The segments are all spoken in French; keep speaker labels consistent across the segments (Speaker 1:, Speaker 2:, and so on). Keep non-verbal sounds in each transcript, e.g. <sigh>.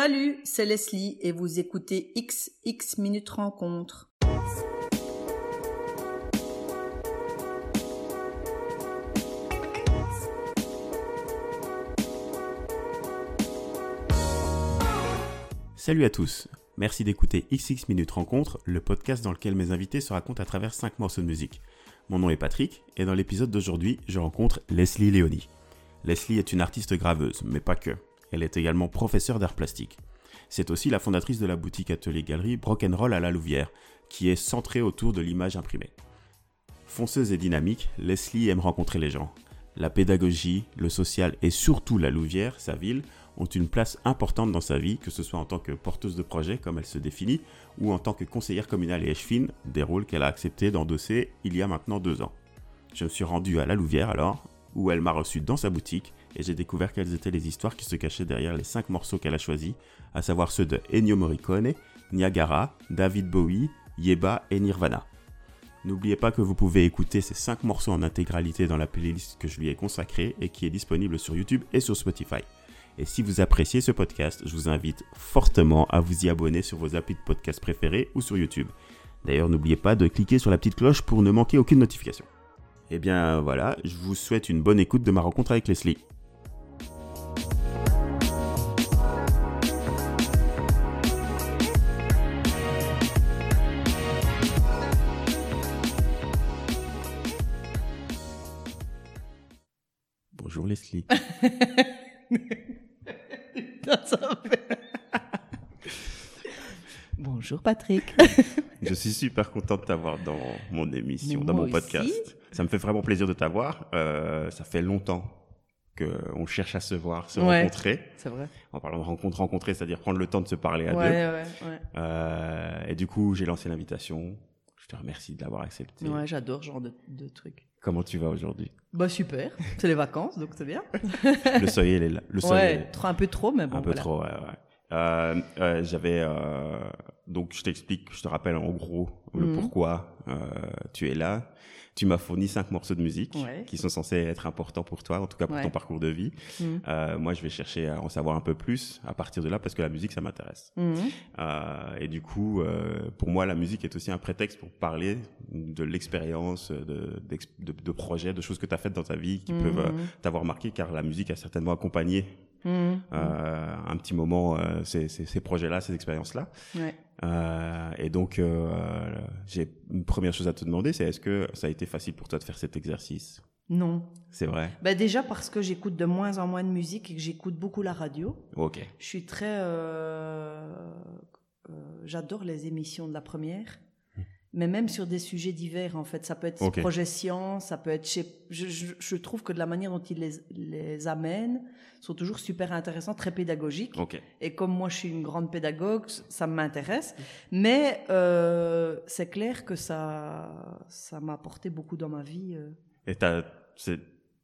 Speaker 1: Salut, c'est Leslie et vous écoutez XX Minutes Rencontre.
Speaker 2: Salut à tous, merci d'écouter XX Minutes Rencontre, le podcast dans lequel mes invités se racontent à travers 5 morceaux de musique. Mon nom est Patrick et dans l'épisode d'aujourd'hui, je rencontre Leslie Léonie. Leslie est une artiste graveuse, mais pas que. Elle est également professeure d'art plastique. C'est aussi la fondatrice de la boutique atelier-galerie Roll à la Louvière, qui est centrée autour de l'image imprimée. Fonceuse et dynamique, Leslie aime rencontrer les gens. La pédagogie, le social et surtout la Louvière, sa ville, ont une place importante dans sa vie, que ce soit en tant que porteuse de projet, comme elle se définit, ou en tant que conseillère communale et échevine, des rôles qu'elle a accepté d'endosser il y a maintenant deux ans. Je me suis rendu à La Louvière alors, où elle m'a reçu dans sa boutique, et j'ai découvert quelles étaient les histoires qui se cachaient derrière les cinq morceaux qu'elle a choisis, à savoir ceux de Ennio Morricone, Niagara, David Bowie, Yeba et Nirvana. N'oubliez pas que vous pouvez écouter ces cinq morceaux en intégralité dans la playlist que je lui ai consacrée et qui est disponible sur YouTube et sur Spotify. Et si vous appréciez ce podcast, je vous invite fortement à vous y abonner sur vos applis de podcast préférés ou sur YouTube. D'ailleurs, n'oubliez pas de cliquer sur la petite cloche pour ne manquer aucune notification. Et eh bien voilà, je vous souhaite une bonne écoute de ma rencontre avec Leslie. Bonjour Leslie. <laughs>
Speaker 1: Bonjour Patrick.
Speaker 2: Je suis super content de t'avoir dans mon émission, dans mon podcast. Ça me fait vraiment plaisir de t'avoir. Euh, ça fait longtemps qu'on cherche à se voir, se rencontrer.
Speaker 1: C'est vrai.
Speaker 2: En parlant de rencontre, rencontrer, c'est-à-dire prendre le temps de se parler à
Speaker 1: ouais,
Speaker 2: deux.
Speaker 1: Ouais.
Speaker 2: Euh, et du coup, j'ai lancé l'invitation. Je te remercie de l'avoir accepté.
Speaker 1: Ouais, j'adore ce genre de, de trucs.
Speaker 2: Comment tu vas aujourd'hui?
Speaker 1: Bah super, c'est les vacances, donc c'est bien.
Speaker 2: le soleil est là. Le soleil
Speaker 1: ouais, un peu trop, mais bon.
Speaker 2: Un peu trop, ouais. ouais. Euh, euh, J'avais euh, donc je t'explique, je te rappelle en gros le mhm. pourquoi euh, tu es là tu m'as fourni cinq morceaux de musique qui sont censés être importants pour toi, en tout cas pour ton parcours de vie. Mhm. Euh, moi, je vais chercher à en savoir un peu plus à partir de là parce que la musique, ça m'intéresse. Mhm. Euh, et du coup, euh, pour moi, la musique est aussi un prétexte pour parler de l'expérience, de, de, de, projets, de choses que tu as faites dans ta vie qui peuvent euh, t'avoir marqué, car la musique a certainement accompagné euh, un petit moment ces, ces, ces projets-là, ces expériences-là. Ouais. Euh, et donc, euh, j'ai une première chose à te demander, c'est est-ce que ça a été facile pour toi de faire cet exercice?
Speaker 1: Non.
Speaker 2: C'est vrai?
Speaker 1: Bah déjà parce que j'écoute de moins en moins de musique et que j'écoute beaucoup la radio.
Speaker 2: Ok.
Speaker 1: Je suis très, euh, euh j'adore les émissions de la première mais même sur des sujets divers en fait ça peut être okay. projet science ça peut être je, je, je, trouve que de la manière dont ils les, les amènent sont toujours super intéressants très pédagogiques
Speaker 2: okay.
Speaker 1: et comme moi je suis une grande pédagogue ça m'intéresse mais euh, c'est clair que ça ça m'a apporté beaucoup dans ma vie euh.
Speaker 2: et c'est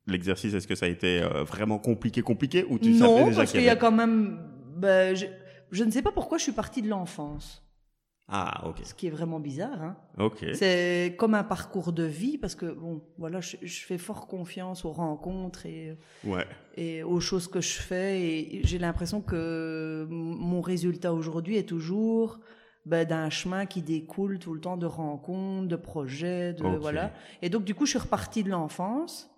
Speaker 2: l'exercice est-ce que ça a été euh, vraiment compliqué compliqué ou tu
Speaker 1: non
Speaker 2: savais déjà
Speaker 1: parce qu'il y, y, a quand même ben, je, je ne sais pas pourquoi je suis partie de l'enfance
Speaker 2: ah, ok.
Speaker 1: Ce qui est vraiment bizarre. Hein.
Speaker 2: Ok.
Speaker 1: C'est comme un parcours de vie parce que bon, voilà, je, je fais fort confiance aux rencontres et
Speaker 2: ouais.
Speaker 1: et aux choses que je fais et j'ai l'impression que mon résultat aujourd'hui est toujours ben, d'un chemin qui découle tout le temps de rencontres, de projets, de
Speaker 2: okay.
Speaker 1: voilà. Et donc du coup, je suis repartie de l'enfance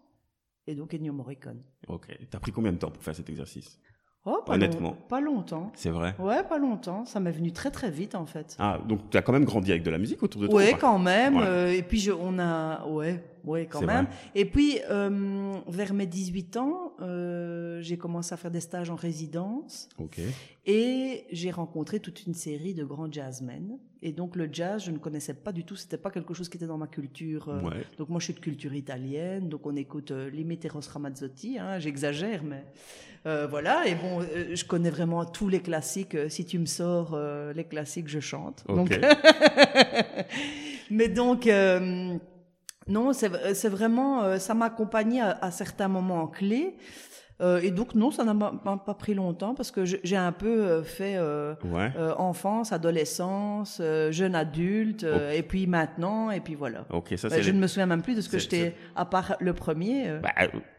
Speaker 1: et donc Ennio Morricone.
Speaker 2: Ok. T'as pris combien de temps pour faire cet exercice?
Speaker 1: Oh, pas
Speaker 2: Honnêtement.
Speaker 1: Long, pas longtemps.
Speaker 2: C'est vrai.
Speaker 1: Ouais, pas longtemps. Ça m'est venu très très vite en fait.
Speaker 2: Ah, donc tu as quand même grandi avec de la musique autour de toi
Speaker 1: Ouais, quand même. Ouais. Euh, et puis je, on a, ouais, ouais, quand même.
Speaker 2: Vrai.
Speaker 1: Et puis euh, vers mes 18 ans, euh, j'ai commencé à faire des stages en résidence.
Speaker 2: Ok.
Speaker 1: Et j'ai rencontré toute une série de grands jazzmen. Et donc le jazz, je ne connaissais pas du tout. C'était pas quelque chose qui était dans ma culture. euh,
Speaker 2: Ouais.
Speaker 1: Donc moi, je suis de culture italienne. Donc on écoute euh, Limiteros Ramazzotti. Hein, J'exagère, mais euh, voilà. Et bon, euh, je connais vraiment tous les classiques. Si tu me sors les classiques, je chante.
Speaker 2: Ok.
Speaker 1: Donc, <laughs> mais donc. Non, c'est vraiment, euh, ça m'a accompagné à, à certains moments clés. Euh, et donc non, ça n'a pas, pris longtemps parce que j'ai un peu euh, fait euh,
Speaker 2: Ouais.
Speaker 1: euh, enfance, adolescence, euh, jeune adulte, euh, et puis maintenant, et puis voilà.
Speaker 2: Ok, ça c'est.
Speaker 1: je
Speaker 2: les-
Speaker 1: ne me souviens même plus de ce que j'étais, à part le premier.
Speaker 2: Bah,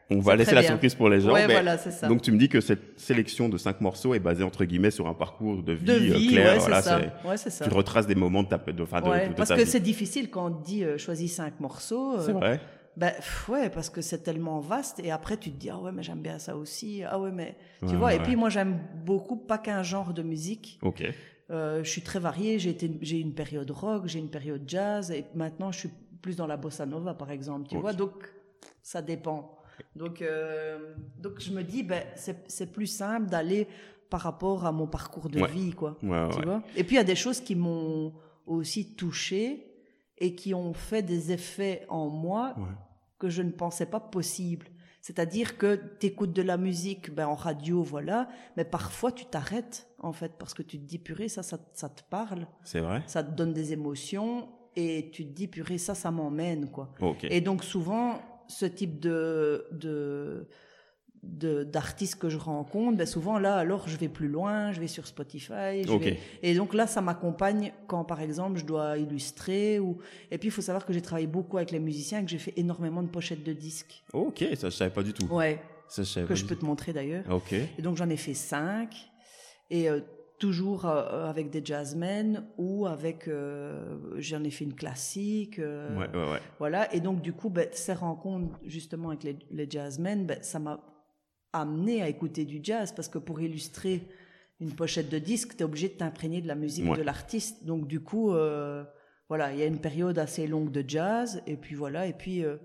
Speaker 2: on va laisser la surprise pour les gens.
Speaker 1: Ouais, voilà, ça.
Speaker 2: Donc tu me dis que cette sélection de cinq morceaux est basée entre guillemets sur un parcours de vie,
Speaker 1: de vie
Speaker 2: clair.
Speaker 1: Ouais, voilà, ça. Ouais, c'est ça.
Speaker 2: Tu retraces des moments de ta de, de,
Speaker 1: parce que c'est difficile quand on te dit euh, choisis cinq morceaux.
Speaker 2: c'est vrai.
Speaker 1: Ben ouais, parce que c'est tellement vaste et après tu te dis ah ouais mais j'aime bien ça aussi ah ouais mais tu vois et puis moi j'aime beaucoup pas qu'un genre de musique.
Speaker 2: Ok.
Speaker 1: Euh, je suis très variée. J'ai été j'ai une période rock, j'ai une période jazz et maintenant je suis plus dans la bossa nova par exemple. Tu vois donc ça dépend. Donc euh, donc je me dis ben c'est plus simple d'aller par rapport à mon parcours de vie quoi.
Speaker 2: tu
Speaker 1: vois? Et puis il y a des choses qui m'ont aussi touché et qui ont fait des effets en moi que je ne pensais pas possible. C'est-à-dire que tu écoutes de la musique ben, en radio, voilà, mais parfois tu t'arrêtes, en fait, parce que tu te dis, purée, ça, ça, ça te parle.
Speaker 2: C'est vrai?
Speaker 1: Ça te donne des émotions, et tu te dis, purée, ça, ça m'emmène, quoi.
Speaker 2: Okay.
Speaker 1: Et donc, souvent, ce type de, de, d'artistes que je rencontre, ben souvent là, alors je vais plus loin, je vais sur Spotify. Et donc là, ça m'accompagne quand, par exemple, je dois illustrer. Ou... Et puis, il faut savoir que j'ai travaillé beaucoup avec les musiciens et que j'ai fait énormément de pochettes de disques.
Speaker 2: Ok, ça je savais pas du tout.
Speaker 1: Ouais.
Speaker 2: Ça, je
Speaker 1: que je peux te montrer d'ailleurs.
Speaker 2: Ok.
Speaker 1: Et donc j'en ai fait cinq. Et euh, toujours euh, avec des jazzmen ou avec euh, j'en ai fait une classique
Speaker 2: ouais, ouais, ouais.
Speaker 1: voilà et donc du coup ben, ces rencontres justement avec les, les jazzmen ben, ça m'a amené à écouter du jazz parce que pour illustrer une pochette de disque, tu es obligé de t'imprégner de la musique de l'artiste. Donc du coup, euh, voilà, il y a une période assez longue de jazz et puis voilà. Et puis euh,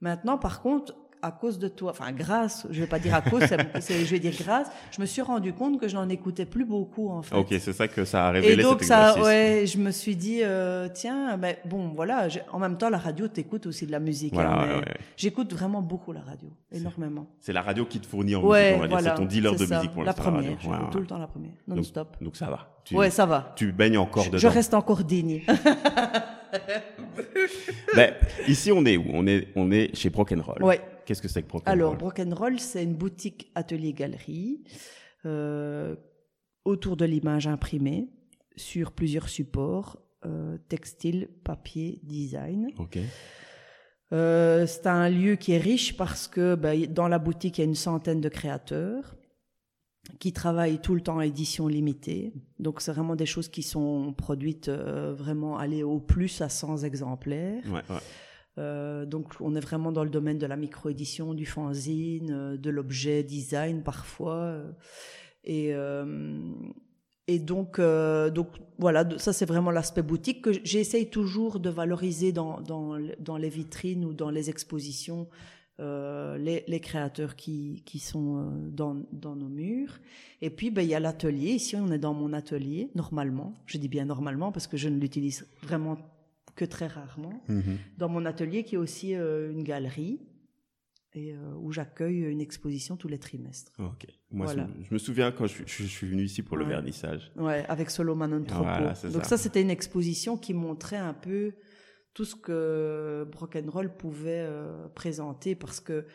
Speaker 1: maintenant, par contre, à cause de toi, enfin grâce, je vais pas dire à cause, <laughs> je vais dire grâce, je me suis rendu compte que je n'en écoutais plus beaucoup en fait.
Speaker 2: Ok, c'est ça que ça a révélé.
Speaker 1: Et donc
Speaker 2: cet
Speaker 1: ça, ouais, je me suis dit euh, tiens, ben bon voilà, en même temps la radio t'écoute aussi de la musique.
Speaker 2: Voilà, hein,
Speaker 1: J'écoute vraiment beaucoup la radio, énormément.
Speaker 2: C'est la radio qui te fournit en musique, on va dire. C'est ton dealer de
Speaker 1: ça.
Speaker 2: musique pour
Speaker 1: la première.
Speaker 2: La radio.
Speaker 1: tout le temps la première, non-stop.
Speaker 2: Donc, donc, ça va.
Speaker 1: Tu, ouais, ça va.
Speaker 2: Tu baignes encore dedans.
Speaker 1: Je reste encore digne. <laughs> <laughs>
Speaker 2: ben, ici on est où? On est on est chez Brock'n'Roll.
Speaker 1: Ouais.
Speaker 2: Qu'est-ce que c'est que Brock'n'Roll
Speaker 1: Alors, Brock'n'Roll, c'est une boutique atelier-galerie euh, autour de l'image imprimée sur plusieurs supports euh, textile, papier, design.
Speaker 2: Ok.
Speaker 1: Euh, c'est un lieu qui est riche parce que ben, dans la boutique, il y a une centaine de créateurs qui travaillent tout le temps à édition limitée. Donc, c'est vraiment des choses qui sont produites euh, vraiment aller au plus à 100 exemplaires.
Speaker 2: Ouais, ouais.
Speaker 1: Euh, donc on est vraiment dans le domaine de la micro-édition, du fanzine, euh, de l'objet design parfois. Euh, et, donc, voilà, ça c'est vraiment l'aspect boutique que j'essaye toujours de valoriser dans, les vitrines ou dans les expositions. les, créateurs qui, sont dans, dans nos murs. Et puis, ben, il y a l'atelier. Ici, on est dans mon atelier, normalement. Je dis bien normalement parce que je ne l'utilise vraiment que très rarement,
Speaker 2: mhm.
Speaker 1: dans mon atelier qui est aussi euh, une galerie et euh, où j'accueille une exposition tous les trimestres.
Speaker 2: Ok. Moi, je me souviens quand je, suis venu ici pour le vernissage.
Speaker 1: Ouais, avec Solomon Anthropo. Donc ça, c'était une exposition qui montrait un peu tout ce que Roll pouvait euh, présenter parce que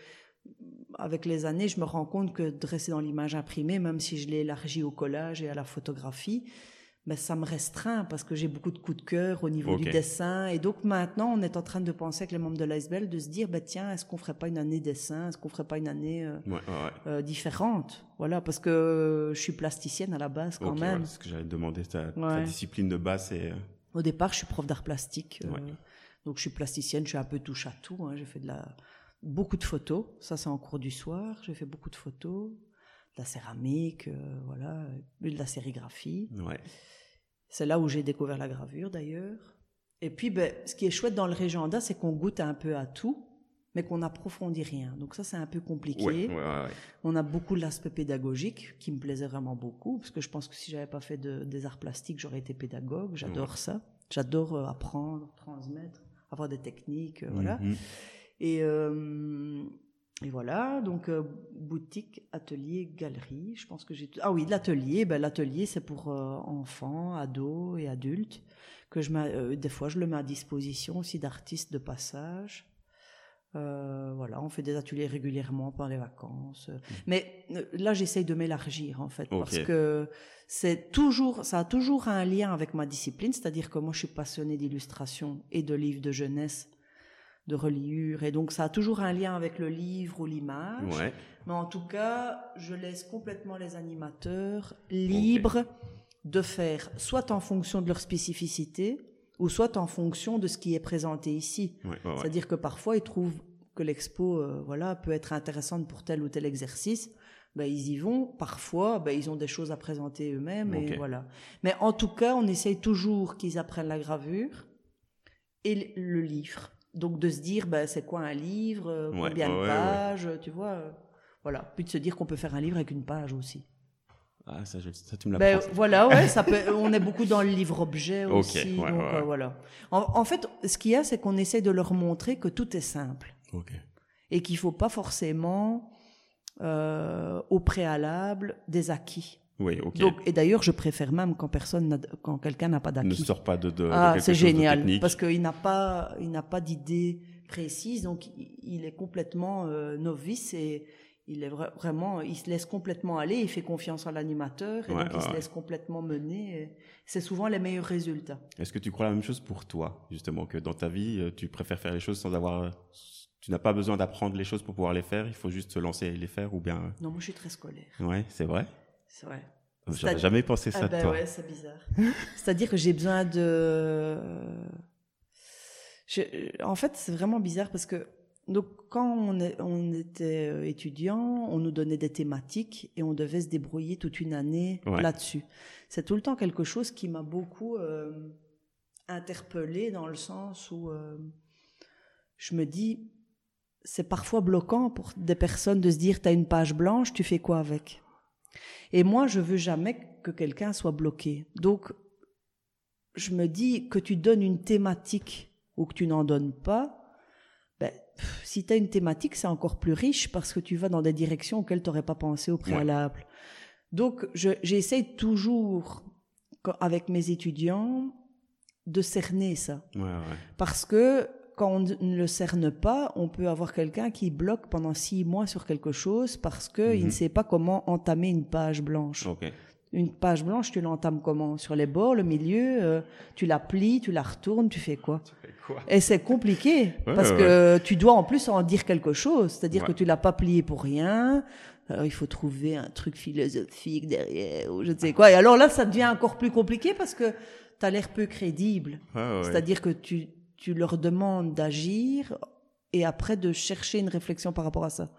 Speaker 1: avec les années, je me rends compte que dresser dans l'image imprimée, même si je l'ai élargi au collage et à la photographie, mais ça me restreint parce que j'ai beaucoup de coups de cœur au niveau du dessin. Et donc maintenant, on est en train de penser avec les membres de l'Icebell de se dire, bah, tiens, est-ce qu'on ferait pas une année dessin? Est-ce qu'on ferait pas une année euh, euh, différente? Voilà, parce que je suis plasticienne à la base quand même.
Speaker 2: c'est ce que j'allais te demander. Ta, ta, discipline de base, c'est... Euh,
Speaker 1: au départ, je suis prof d'art plastique. donc je suis plasticienne, je suis un peu touche à tout. Hein. J'ai fait de la... beaucoup de photos. Ça, c'est en cours du soir. J'ai fait beaucoup de photos. De la céramique, voilà, de la sérigraphie.
Speaker 2: Ouais.
Speaker 1: C'est là où j'ai découvert la gravure d'ailleurs. Et puis, ben, ce qui est chouette dans le Régenda, c'est qu'on goûte un peu à tout, mais qu'on n'approfondit rien. Donc ça, c'est un peu compliqué. On a beaucoup de l'aspect pédagogique qui me plaisait vraiment beaucoup, parce que je pense que si j'avais pas fait de, des arts plastiques, j'aurais été pédagogue. J'adore ça. J'adore euh, apprendre, transmettre, avoir des techniques, euh, voilà.
Speaker 2: Mhm.
Speaker 1: Et euh, et voilà, donc euh, boutique, atelier, galerie. Je pense que j'ai ah oui l'atelier. Ben l'atelier c'est pour euh, enfants, ados et adultes que je euh, des fois je le mets à disposition aussi d'artistes de passage. voilà, on fait des ateliers régulièrement pendant les vacances. Mmh. Mais là j'essaye de m'élargir en fait parce que c'est toujours ça a toujours un lien avec ma discipline, c'est-à-dire que moi je suis passionnée d'illustration et de livres de jeunesse de reliure. Et donc, ça a toujours un lien avec le livre ou l'image. Mais en tout cas, je laisse complètement les animateurs libres de faire soit en fonction de leur spécificité, ou soit en fonction de ce qui est présenté ici. C'est-à-dire que parfois, ils trouvent que l'expo euh, voilà, peut être intéressante pour tel ou tel exercice. Ben, ils y vont. Parfois, ben, ils ont des choses à présenter eux-mêmes. Et voilà. Mais en tout cas, on essaye toujours qu'ils apprennent la gravure et le livre. Donc de se dire, ben, c'est quoi un livre, euh, combien de pages, tu vois. Euh, voilà. Puis de se dire qu'on peut faire un livre avec une page aussi.
Speaker 2: Ah, ça, ça tu me
Speaker 1: ben, Voilà, ouais, ça peut, <laughs> on est beaucoup dans le livre-objet aussi. donc, euh, voilà. En, fait, ce qu'il y a, c'est qu'on essaie de leur montrer que tout est simple. Et qu'il ne faut pas forcément, au préalable, des acquis.
Speaker 2: Oui, ok.
Speaker 1: Donc, et d'ailleurs, je préfère même quand personne, quand quelqu'un n'a pas d'acquis.
Speaker 2: Ne sort pas de, de,
Speaker 1: ah, c'est génial, parce qu'il n'a pas, il n'a pas d'idée précise, donc il est complètement euh, novice et il est vraiment, il se laisse complètement aller, il fait confiance à l'animateur et donc il se laisse complètement mener. C'est souvent les meilleurs résultats.
Speaker 2: Est-ce que tu crois la même chose pour toi, justement, que dans ta vie, euh, tu préfères faire les choses sans avoir, tu n'as pas besoin d'apprendre les choses pour pouvoir les faire, il faut juste se lancer et les faire, ou bien
Speaker 1: Non, moi je suis très scolaire.
Speaker 2: Ouais, c'est vrai.
Speaker 1: C'est vrai.
Speaker 2: J'aurais jamais pensé ça
Speaker 1: ah
Speaker 2: de
Speaker 1: ben
Speaker 2: toi.
Speaker 1: Ouais, c'est bizarre. C'est-à-dire que j'ai besoin de. En fait, c'est vraiment bizarre parce que donc quand on, est, on était euh, étudiant, on nous donnait des thématiques et on devait se débrouiller toute une année là-dessus. C'est tout le temps quelque chose qui m'a beaucoup euh, interpellée dans le sens où euh, je me dis, c'est parfois bloquant pour des personnes de se dire, tu as une page blanche, tu fais quoi avec? Et moi, je veux jamais que quelqu'un soit bloqué. Donc, je me dis que tu donnes une thématique ou que tu n'en donnes pas, ben, si tu as une thématique, c'est encore plus riche parce que tu vas dans des directions auxquelles tu n'aurais pas pensé au préalable. Donc, j'essaye toujours, avec mes étudiants, de cerner ça. Parce que quand on ne le cerne pas, on peut avoir quelqu'un qui bloque pendant six mois sur quelque chose parce qu'il ne mhm. sait pas comment entamer une page blanche. Une page blanche, tu l'entames comment? Sur les bords, le milieu, euh, tu la plies, tu la retournes, tu fais quoi, Et c'est compliqué parce que tu dois en plus en dire quelque chose, c'est-à-dire que tu l'as pas plié pour rien. Alors il faut trouver un truc philosophique derrière ou je ne sais quoi. Et alors là, ça devient encore plus compliqué parce que tu as l'air peu crédible. C'est-à-dire que tu tu leur demandes d'agir et après de chercher une réflexion par rapport à ça.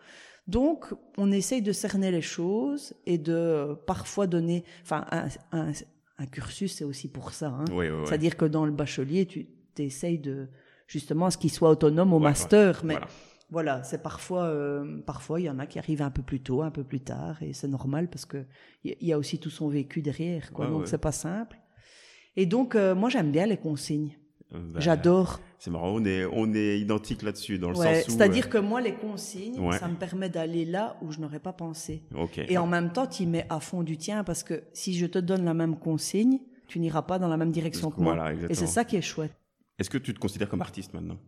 Speaker 1: Donc, on essaye de cerner les choses et de parfois donner, enfin, un, cursus, c'est aussi pour ça. Hein. C'est-à-dire que dans le bachelier, tu essayes de, justement, à ce qu'il soit autonome au master, mais voilà, c'est parfois, euh, parfois, il y en a qui arrivent un peu plus tôt, un peu plus tard, et c'est normal parce que il y, a aussi tout son vécu derrière, quoi. donc, c'est pas simple. Et donc, euh, moi, j'aime bien les consignes. Bah, J'adore.
Speaker 2: C'est marrant, on est, on est identique là-dessus, dans le sens
Speaker 1: où... C'est-à-dire euh, que moi, les consignes, ça me permet d'aller là où je n'aurais pas pensé. Et en même temps, tu mets à fond du tien, parce que si je te donne la même consigne, tu n'iras pas dans la même direction que moi. Et c'est ça qui est chouette.
Speaker 2: Est-ce que tu te considères comme artiste maintenant?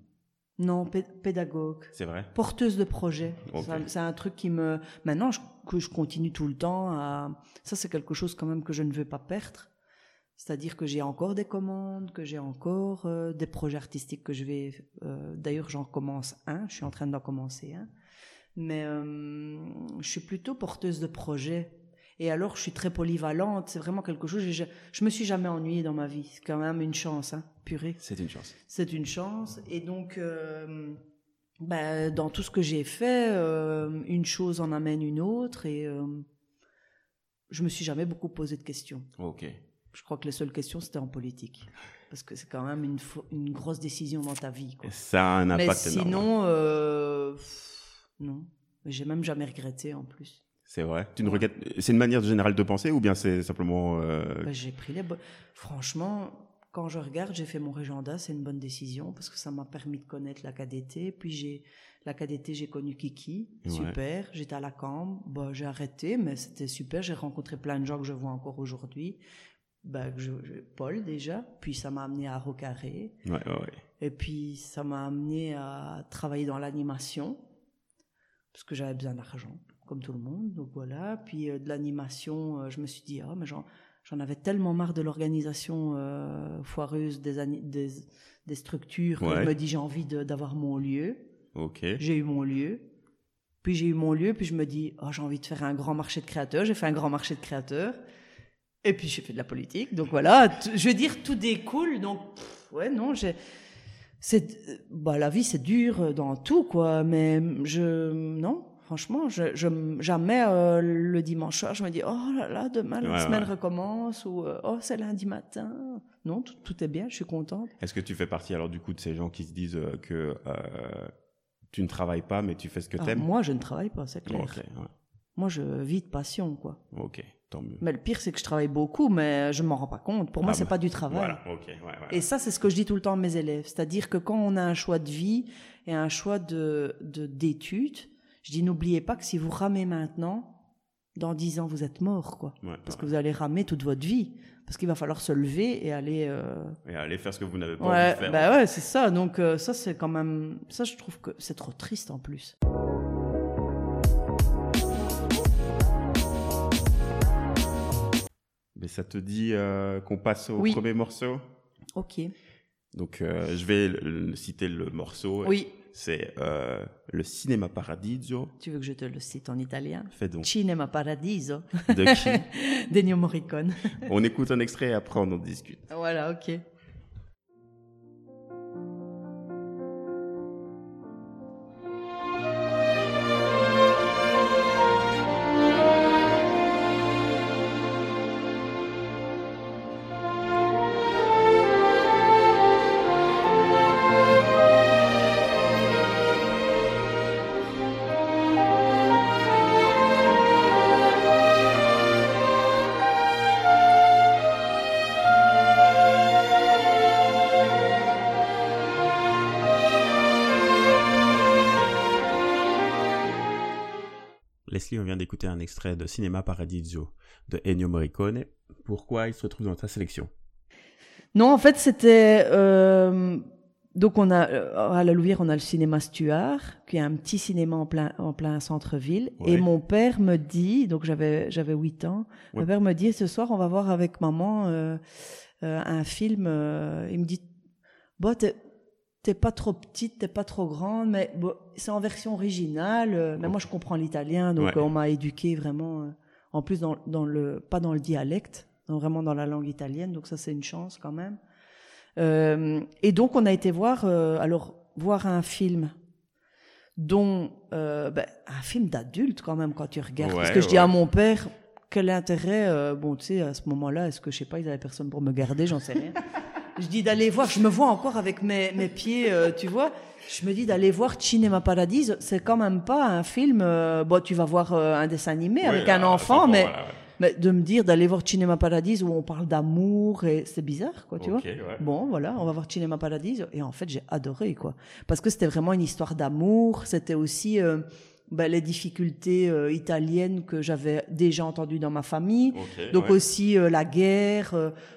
Speaker 1: Non, pédagogue.
Speaker 2: C'est vrai?
Speaker 1: Porteuse de projet. C'est un truc qui me. Maintenant, que je continue tout le temps à. Ça, c'est quelque chose quand même que je ne veux pas perdre. C'est-à-dire que j'ai encore des commandes, que j'ai encore euh, des projets artistiques que je vais. Euh, d'ailleurs, j'en commence un. Je suis en train d'en commencer un. Mais euh, je suis plutôt porteuse de projets. Et alors, je suis très polyvalente. C'est vraiment quelque chose. Je, je me suis jamais ennuyée dans ma vie. C'est quand même une chance, hein, purée.
Speaker 2: C'est une chance.
Speaker 1: C'est une chance. Et donc, ben, dans tout ce que j'ai fait, une chose en amène une autre. Et je me suis jamais beaucoup posé de questions.
Speaker 2: Ok.
Speaker 1: Je crois que les seules questions, c'était en politique. Parce que c'est quand même une, une, grosse décision dans ta vie. Quoi.
Speaker 2: Ça a un impact
Speaker 1: Mais sinon, euh, non. J'ai même jamais regretté en plus.
Speaker 2: C'est vrai. Tu ne regrettes... C'est une manière générale de penser ou bien c'est simplement.
Speaker 1: Euh... Ben, j'ai pris les. Franchement, quand je regarde, j'ai fait mon régenda, c'est une bonne décision parce que ça m'a permis de connaître la KDT. Puis j'ai la KDT, j'ai connu Kiki, super. J'étais à la Cambre, bon, j'ai arrêté, mais c'était super. J'ai rencontré plein de gens que je vois encore aujourd'hui bah, je, Paul déjà, puis ça m'a amené à Rocarré.
Speaker 2: Ouais, ouais,
Speaker 1: Et puis ça m'a amené à travailler dans l'animation, parce que j'avais besoin d'argent, comme tout le monde. Donc voilà. Puis euh, de l'animation, euh, je me suis dit, ah, mais genre, j'en avais tellement marre de l'organisation euh, foireuse des, des, des structures que je me dis j'ai envie d'avoir mon lieu.
Speaker 2: Ok.
Speaker 1: J'ai eu mon lieu. Puis j'ai eu mon lieu, puis je me dis, oh, j'ai envie de faire un grand marché de créateurs. J'ai fait un grand marché de créateurs. Et puis j'ai fait de la politique. Donc voilà, je veux dire, tout découle. Donc, ouais, non, j'ai. C'est, bah, la vie, c'est dur dans tout, quoi. Mais je, non, franchement, je, je jamais euh, le dimanche soir, je me dis, oh là là, demain la semaine recommence, ou euh, oh, c'est lundi matin. Non, tout, est bien, je suis contente.
Speaker 2: Est-ce que tu fais partie alors du coup de ces gens qui se disent euh, que tu ne travailles pas, mais tu fais ce que ah, tu aimes
Speaker 1: Moi, je ne travaille pas, c'est clair. Moi, je vis de passion, quoi.
Speaker 2: Ok, tant mieux.
Speaker 1: Mais le pire, c'est que je travaille beaucoup, mais je m'en rends pas compte. Pour moi, ah c'est bah, pas du travail.
Speaker 2: Voilà.
Speaker 1: Et ça, c'est ce que je dis tout le temps à mes élèves. C'est-à-dire que quand on a un choix de vie et un choix de d'études, je dis n'oubliez pas que si vous ramez maintenant, dans dix ans, vous êtes mort, quoi. Parce que vous allez ramer toute votre vie parce qu'il va falloir se lever et aller euh,
Speaker 2: et aller faire ce que vous n'avez pas envie de faire.
Speaker 1: Bah ouais, c'est ça. Donc euh, ça c'est quand même ça je trouve que c'est trop triste en plus.
Speaker 2: Mais ça te dit euh, qu'on passe au premier morceau?
Speaker 1: Ok.
Speaker 2: Donc je vais citer le morceau.
Speaker 1: Oui
Speaker 2: c'est euh, le Cinema Paradiso.
Speaker 1: Tu veux que je te le cite en italien?
Speaker 2: Fais donc.
Speaker 1: Cinema Paradiso.
Speaker 2: De qui? <laughs>
Speaker 1: D'Ennio Morricone.
Speaker 2: on écoute un extrait et après on en discute.
Speaker 1: Voilà, ok.
Speaker 2: On vient d'écouter un extrait de Cinéma Paradiso de Ennio Morricone. Pourquoi il se retrouve dans ta sélection?
Speaker 1: Non, en fait, c'était... Euh, donc, on a, euh, à la Louvière, on a le cinéma Stuart, qui est un petit cinéma en plein, en plein centre-ville. Et mon père me dit, donc j'avais, j'avais 8 ans, mon père me dit, ce soir, on va voir avec maman euh, un film. il me dit, bon, t'es pas trop petite, t'es pas trop grande, mais c'est en version originale. Euh, mais moi, je comprends l'italien, donc on m'a éduqué vraiment, euh, en plus dans, dans, le, pas dans le dialecte, vraiment dans la langue italienne, donc ça c'est une chance quand même. Euh, et donc on a été voir, alors voir un film dont ben, un film d'adulte quand même quand tu regardes. Parce que je dis à mon père, quel intérêt, bon tu sais à ce moment-là, est-ce que je sais pas, ils avaient personne pour me garder, j'en sais rien. <laughs> Je dis d'aller voir, je me vois encore avec mes, mes pieds, euh, tu vois. Je me dis d'aller voir Cinema Paradise, c'est quand même pas un film. Euh, bon, tu vas voir euh, un dessin animé avec un enfant, mais, mais de me dire d'aller voir Cinema Paradise où on parle d'amour et c'est bizarre, quoi, tu vois. Bon, voilà, on va voir Cinema Paradise et en fait j'ai adoré, quoi, parce que c'était vraiment une histoire d'amour. C'était aussi ben, les difficultés euh, italiennes que j'avais déjà entendues dans ma famille. Donc aussi euh, la guerre,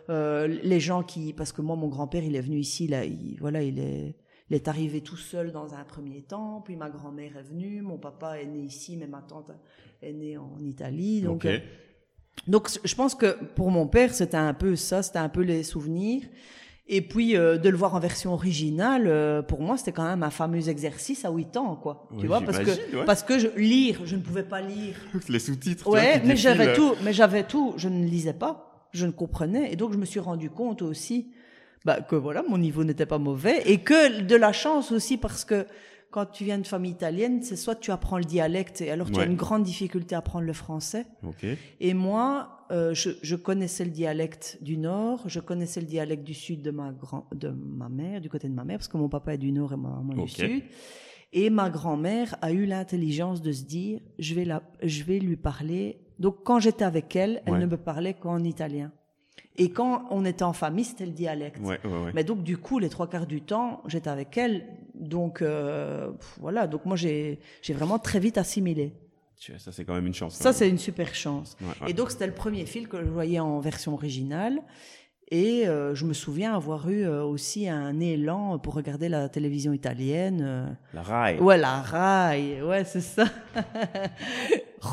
Speaker 1: euh, les gens qui, parce que moi mon grand-père il est venu ici, là, il, voilà, il est, il est arrivé tout seul dans un premier temps, puis ma grand-mère est venue, mon papa est né ici, mais ma tante est née en Italie, donc. donc je pense que pour mon père c'était un peu ça, c'était un peu les souvenirs. Et puis euh, de le voir en version originale, euh, pour moi, c'était quand même un fameux exercice à 8 ans, quoi. tu vois, parce que parce que je, lire, je ne pouvais pas lire. <laughs>
Speaker 2: Les sous-titres.
Speaker 1: Ouais, mais j'avais euh. tout, mais j'avais tout. Je ne lisais pas, je ne comprenais, et donc je me suis rendu compte aussi, bah, que voilà, mon niveau n'était pas mauvais, et que de la chance aussi parce que quand tu viens de famille italienne, c'est soit tu apprends le dialecte, et alors tu as une grande difficulté à apprendre le français. Et moi, euh, je, connaissais le dialecte du nord, je connaissais le dialecte du sud de ma grand, de ma mère, du côté de ma mère, parce que mon papa est du nord et ma maman du sud. Et ma grand-mère a eu l'intelligence de se dire, je vais la, je vais lui parler. Donc quand j'étais avec elle, elle ne me parlait qu'en italien. Et quand on était en famille, c'était le dialecte. Mais donc, du coup, les trois quarts du temps, j'étais avec elle. Donc, euh, voilà. Donc, moi, j'ai vraiment très vite assimilé.
Speaker 2: Ça, c'est quand même une chance.
Speaker 1: Ça, c'est une super chance. Et donc, c'était le premier film que je voyais en version originale. Et euh, je me souviens avoir eu euh, aussi un élan pour regarder la télévision italienne.
Speaker 2: la RAI.
Speaker 1: Ouais, la RAI. Ouais, c'est ça. <laughs>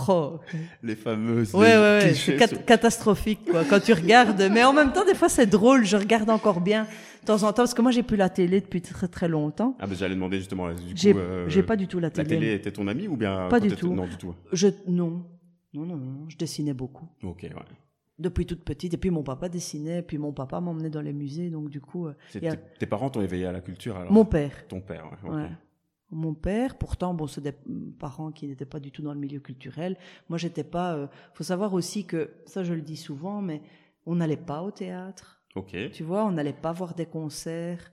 Speaker 1: Oh.
Speaker 2: Les fameuses.
Speaker 1: Ouais, ouais, ouais. C'est catastrophique, quoi. Quand tu regardes. Mais en même temps, des fois, c'est drôle. Je regarde encore bien de temps en temps, parce que moi, j'ai plus la télé depuis très très longtemps.
Speaker 2: Ah, mais j'allais demander justement.
Speaker 1: J'ai euh, pas du tout la télé.
Speaker 2: La télé était ton ami ou bien
Speaker 1: Pas du tout.
Speaker 2: Non, du tout.
Speaker 1: Je non, non, non, non. Je dessinais beaucoup.
Speaker 2: Ok, ouais.
Speaker 1: Depuis toute petite. Et puis mon papa dessinait, puis mon papa m'emmenait dans les musées, donc du coup.
Speaker 2: Euh, tes parents t'ont éveillé à la culture alors
Speaker 1: Mon père.
Speaker 2: Ton père, ouais.
Speaker 1: ouais. Mon père, pourtant, bon, c'est des parents qui n'étaient pas du tout dans le milieu culturel. Moi, j'étais pas. Euh, faut savoir aussi que ça, je le dis souvent, mais on n'allait pas au théâtre
Speaker 2: Ok.
Speaker 1: Tu vois, on n'allait pas voir des concerts.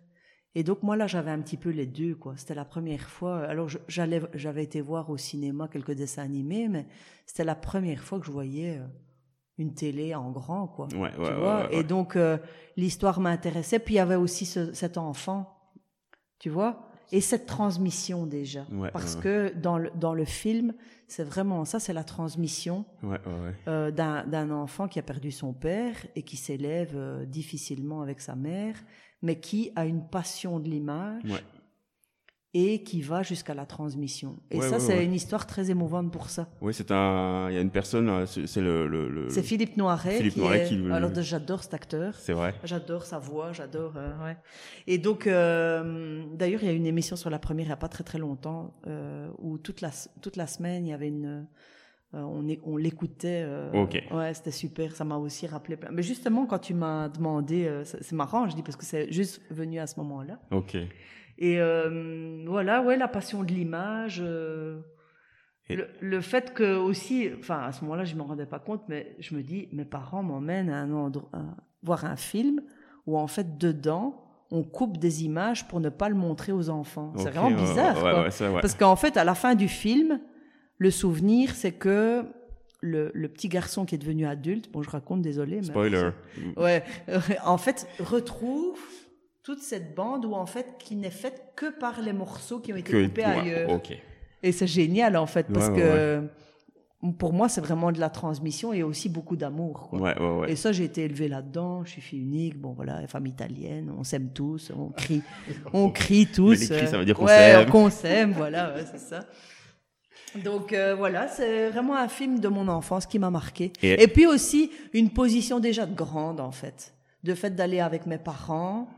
Speaker 1: Et donc moi là, j'avais un petit peu les deux, quoi. C'était la première fois. Alors j'allais, j'avais été voir au cinéma quelques dessins animés, mais c'était la première fois que je voyais euh, une télé en grand, quoi.
Speaker 2: Ouais,
Speaker 1: tu vois? Et donc euh, l'histoire m'intéressait. Puis il y avait aussi cet enfant, tu vois? Et cette transmission déjà. parce que dans le, dans le film, c'est vraiment ça, c'est la transmission euh, d'un enfant qui a perdu son père et qui s'élève euh, difficilement avec sa mère, mais qui a une passion de l'image et qui va jusqu'à la transmission. Et ça, c'est une histoire très émouvante pour ça.
Speaker 2: Oui, c'est un. Il y a une personne, euh, c'est le. le,
Speaker 1: C'est Philippe Noiret.
Speaker 2: Philippe Noiret qui.
Speaker 1: Alors, j'adore cet acteur.
Speaker 2: C'est vrai.
Speaker 1: J'adore sa voix, j'adore. Euh, ouais. Et donc, euh, d'ailleurs, il y a une émission sur la première il n'y a pas très très longtemps euh, où toute la toute la semaine il y avait une. Euh, on, on l'écoutait.
Speaker 2: ok.
Speaker 1: Ouais, c'était super. Ça m'a aussi rappelé plein. Mais justement, quand tu m'as demandé, c'est marrant, je dis parce que c'est juste venu à ce moment-là.
Speaker 2: Ok.
Speaker 1: Et euh, voilà, ouais, la passion de l'image. Euh, le, fait que aussi, enfin à ce moment-là, je ne m'en rendais pas compte, mais je me dis, mes parents m'emmènent à un endroit, voir un film où en fait dedans, on coupe des images pour ne pas le montrer aux enfants. c'est vraiment bizarre, quoi. parce qu'en fait, à la fin du film, le souvenir, c'est que le, le, petit garçon qui est devenu adulte, bon, je raconte, désolé, mais
Speaker 2: spoiler,
Speaker 1: ouais, <laughs> en fait, retrouve toute cette bande où en fait qui n'est faite que par les morceaux qui ont été coupés ailleurs. Et c'est génial en fait parce que pour moi c'est vraiment de la transmission et aussi beaucoup d'amour. Et ça j'ai été élevé là-dedans. Je suis fille unique. Bon voilà, femme italienne, on s'aime tous, on crie, on <laughs> crie tous.
Speaker 2: Mais ça veut dire qu'on s'aime.
Speaker 1: qu'on s'aime, voilà, c'est ça. Donc euh, voilà, c'est vraiment un film de mon enfance qui m'a marqué. Et... et, puis aussi une position déjà grande en fait, de fait d'aller avec mes parents,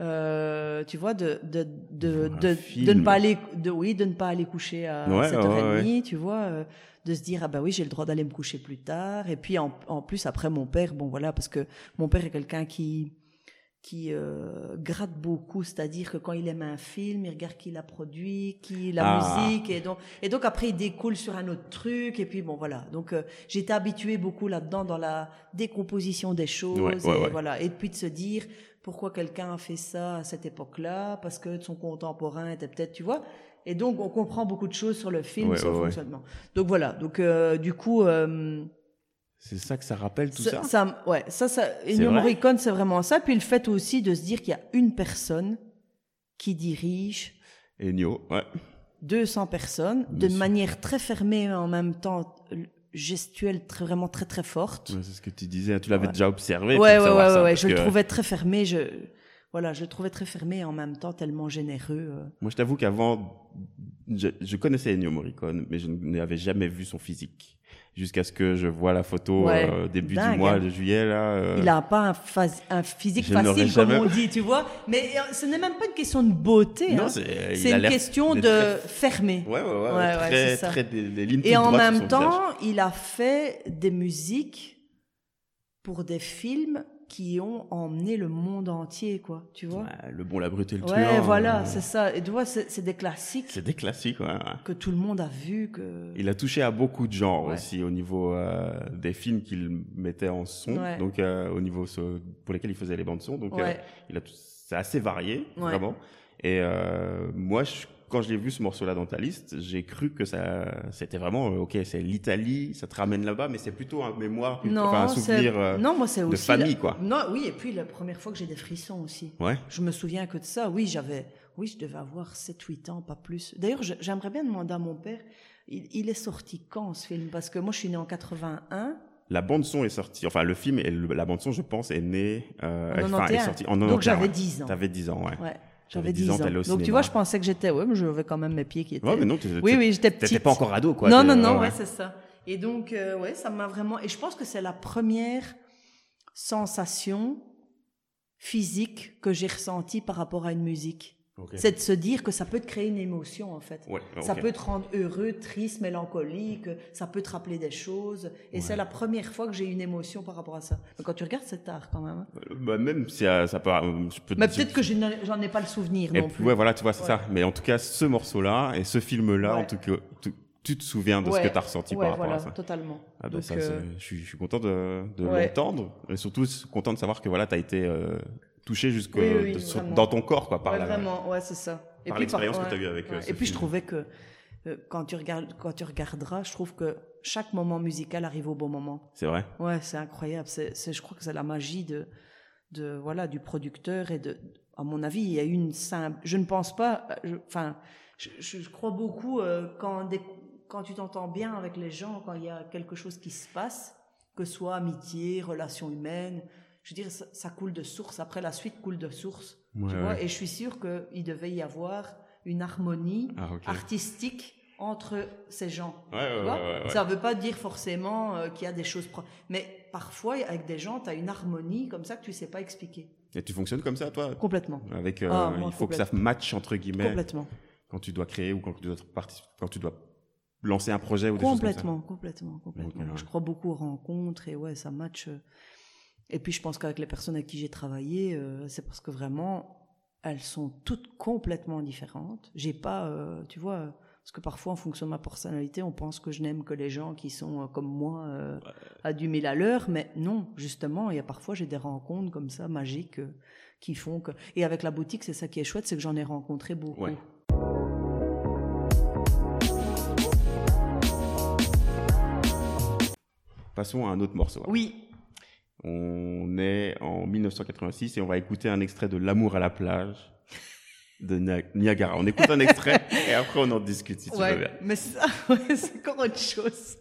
Speaker 1: euh, tu vois, de de de de, de, ne pas aller, de oui, de ne pas aller coucher à 7h30, tu vois, euh, de se dire ah bah oui, j'ai le droit d'aller me coucher plus tard. Et puis en, en, plus après mon père, bon voilà, parce que mon père est quelqu'un qui qui euh, gratte beaucoup, c'est-à-dire que quand il aime un film, il regarde qui l'a produit, qui la ah. musique, et donc et donc après il découle sur un autre truc, et puis bon voilà. Donc euh, j'étais habituée beaucoup là-dedans dans la décomposition des choses, et voilà, et puis de se dire pourquoi quelqu'un a fait ça à cette époque-là, parce que son contemporain était peut-être, tu vois? Et donc, on comprend beaucoup de choses sur le film, sur le fonctionnement. Donc voilà. Donc euh, du coup. Euh,
Speaker 2: c'est ça que ça rappelle tout ça.
Speaker 1: ça? ouais, ça, ça. Ennio Morricone, c'est vraiment ça. Puis le fait aussi de se dire qu'il y a une personne qui dirige.
Speaker 2: Ennio, ouais.
Speaker 1: 200 personnes, de manière très fermée en même temps gestuelle très, vraiment très très forte.
Speaker 2: c'est ce que tu disais, tu l'avais déjà observé.
Speaker 1: Ouais, ouais, ouais, ouais, je le trouvais très fermé. Je, voilà, je le trouvais très fermé et en même temps tellement généreux. Euh.
Speaker 2: Moi, je t'avoue qu'avant, je, je, connaissais Ennio Morricone, mais je n'avais jamais vu son physique jusqu'à ce que je vois la photo euh, début du mois de juillet là. Euh,
Speaker 1: il a pas un, un physique facile comme on dit, tu vois. Mais euh, ce n'est même pas une question de beauté. Hein. c'est une question de très... fermer.
Speaker 2: Ouais, ouais, ouais. ouais, très, très des, lignes
Speaker 1: Et en même temps, il a fait des musiques pour des films qui ont emmené le monde entier, quoi, tu vois.
Speaker 2: le bon, la brute et le
Speaker 1: ouais, voilà, c'est ça. Et tu vois, c'est des classiques.
Speaker 2: C'est des classiques, ouais,
Speaker 1: Que tout le monde a vu. Que...
Speaker 2: Il a touché à beaucoup de genres aussi au niveau euh, des films qu'il mettait en son, donc euh, au niveau pour lesquels il faisait les bandes son. Donc, euh, il a c'est assez varié, vraiment. Et moi, je quand je l'ai vu ce morceau-là dans ta liste, j'ai cru que ça, c'était vraiment, euh, ok, c'est l'Italie, ça te ramène là-bas, mais c'est plutôt un mémoire, enfin, un souvenir euh, non, moi, de aussi famille, quoi.
Speaker 1: Non, oui, et puis la première fois que j'ai des frissons aussi.
Speaker 2: Ouais.
Speaker 1: Je me souviens que de ça. Oui, j'avais, oui, je devais avoir 7, 8 ans, pas plus. D'ailleurs, j'aimerais bien demander à mon père, il, est sorti quand ce film? Parce que moi, je suis né en 81.
Speaker 2: La bande son est sortie, enfin le film et la bande son, je pense, est née,
Speaker 1: euh, enfin, est sortie en Donc j'avais 10 ans.
Speaker 2: T'avais 10 ans, ouais.
Speaker 1: ouais. J'avais 10 ans. Donc tu vois, je pensais que j'étais, ouais, mais j'avais quand même mes pieds qui étaient.
Speaker 2: Ouais, mais non,
Speaker 1: oui, oui, j'étais petite.
Speaker 2: T'étais pas encore ado, quoi.
Speaker 1: Non, non, non, ouais, c'est ça. Et donc, euh, ouais, ça m'a vraiment. Et je pense que c'est la première sensation physique que j'ai ressentie par rapport à une musique. C'est de se dire que ça peut te créer une émotion, en fait. Ça peut te rendre heureux, triste, mélancolique, ça peut te rappeler des choses. Et c'est la première fois que j'ai une émotion par rapport à ça. quand tu regardes, c'est tard quand même. Hein.
Speaker 2: Euh, bah, même si ça peut.
Speaker 1: Mais peut-être que j'en ai pas le souvenir non plus.
Speaker 2: Ouais, voilà, tu vois, c'est ça. Mais en tout cas, ce morceau-là et ce film-là, en tout cas, tu, te souviens de ce que tu as ressenti par rapport à ça.
Speaker 1: totalement.
Speaker 2: Ah, ça, euh, je, suis, je, suis, content de, de l'entendre. Et surtout, content de savoir que voilà, tu as été. Euh, touché jusque dans ton corps, quoi,
Speaker 1: par Vraiment, ouais, c'est ça.
Speaker 2: par l'expérience que tu as eue avec.
Speaker 1: Euh, et puis je trouvais que euh, quand tu regardes, quand tu regarderas, je trouve que chaque moment musical arrive au bon moment.
Speaker 2: C'est vrai.
Speaker 1: Ouais, c'est incroyable. C'est, je crois que c'est la magie de, de voilà, du producteur et de. À mon avis, il y a une simple. Je ne pense pas. Enfin, je, je, crois beaucoup euh, quand quand tu t'entends bien avec les gens, quand il y a quelque chose qui se passe, que ce soit amitié, relation humaine, je veux dire, ça, coule de source. Après, la suite coule de source. tu vois, et je suis sûre qu'il devait y avoir une harmonie ah, artistique entre ces gens. ça ne veut pas dire forcément euh, qu'il y a des choses... Mais parfois, avec des gens, tu as une harmonie comme ça que tu ne sais pas expliquer.
Speaker 2: Et tu fonctionnes comme ça, toi?
Speaker 1: Complètement.
Speaker 2: Avec, euh, ah, il faut que ça matche, entre guillemets.
Speaker 1: Complètement.
Speaker 2: Quand tu dois créer ou quand tu dois, quand tu dois lancer un projet ou des
Speaker 1: complètement,
Speaker 2: choses comme
Speaker 1: ça. Complètement, complètement. Je crois beaucoup aux rencontres et ouais, ça match. Euh, et puis je pense qu'avec les personnes avec qui j'ai travaillé, euh, c'est parce que vraiment, elles sont toutes complètement différentes. J'ai pas, euh, tu vois, parce que parfois en fonction de ma personnalité, on pense que je n'aime que les gens qui sont euh, comme moi à du mille à l'heure, mais non, justement, il y a parfois j'ai des rencontres comme ça magiques qui font que. Et avec la boutique, c'est ça qui est chouette, c'est que j'en ai rencontré beaucoup.
Speaker 2: Passons à un autre morceau.
Speaker 1: Oui.
Speaker 2: On est en 1986 et on va écouter un extrait de L'amour à la plage de Niagara. On écoute un extrait et après on en discute si tu veux bien.
Speaker 1: Mais ça, <laughs> c'est encore autre chose.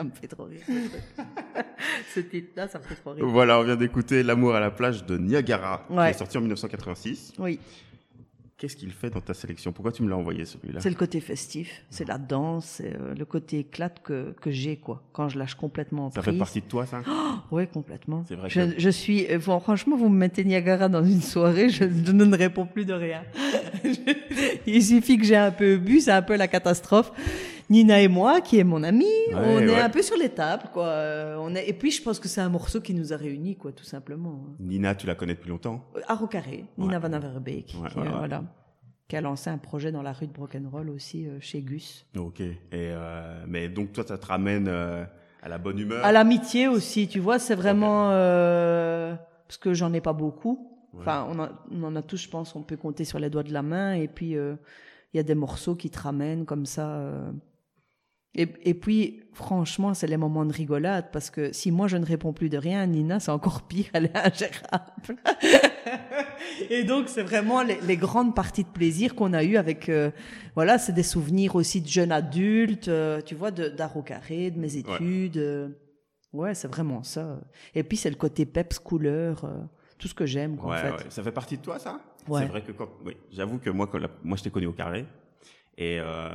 Speaker 1: Ça me fait trop rire. <laughs> Ce titre-là, ça me fait trop rire.
Speaker 2: Voilà, on vient d'écouter L'amour à la plage de Niagara, qui est sorti en 1986.
Speaker 1: Oui.
Speaker 2: Qu'est-ce qu'il fait dans ta sélection? Pourquoi tu me l'as envoyé celui-là?
Speaker 1: C'est le côté festif, c'est la danse, c'est euh, le côté éclate que, que j'ai quoi. Quand je lâche complètement
Speaker 2: Ça fait partie de toi ça?
Speaker 1: Oh, Oui, complètement. C'est vrai. Je, que... je suis euh, franchement, vous me mettez Niagara dans une soirée, je, je ne réponds plus de rien. <laughs> Il suffit que j'ai un peu bu, c'est un peu la catastrophe. Nina et moi, qui est mon amie, on est un peu sur les tables, quoi. On est... Et puis, je pense que c'est un morceau qui nous a réunis, quoi, tout simplement.
Speaker 2: Nina, tu la connais depuis longtemps?
Speaker 1: À Rocarré, Nina Van Averbeek, qui, voilà, qui a lancé un projet dans la rue de Brokenroll aussi, euh, chez Gus.
Speaker 2: Ok. Et euh, mais donc, toi, ça te ramène euh, à la bonne humeur?
Speaker 1: À l'amitié aussi, tu vois, c'est vraiment... parce que j'en ai pas beaucoup. Enfin, on, on, en a tous, je pense, on peut compter sur les doigts de la main. Et puis, il y a des morceaux qui te ramènent comme ça et, et, puis, franchement, c'est les moments de rigolade parce que si moi je ne réponds plus de rien, Nina, c'est encore pire, elle est ingérable. <laughs> et donc, c'est vraiment les, les, grandes parties de plaisir qu'on a eues avec, euh, voilà, c'est des souvenirs aussi de jeunes adultes, euh, tu vois, d'art carré, de mes études. Euh. Ouais, c'est vraiment ça. Et puis, c'est le côté peps, couleur, tout ce que j'aime,
Speaker 2: ouais,
Speaker 1: en fait.
Speaker 2: Ouais. Ça fait partie de toi, ça? C'est vrai que quand, oui, j'avoue que moi, quand moi, je t'ai connu au carré. Et euh,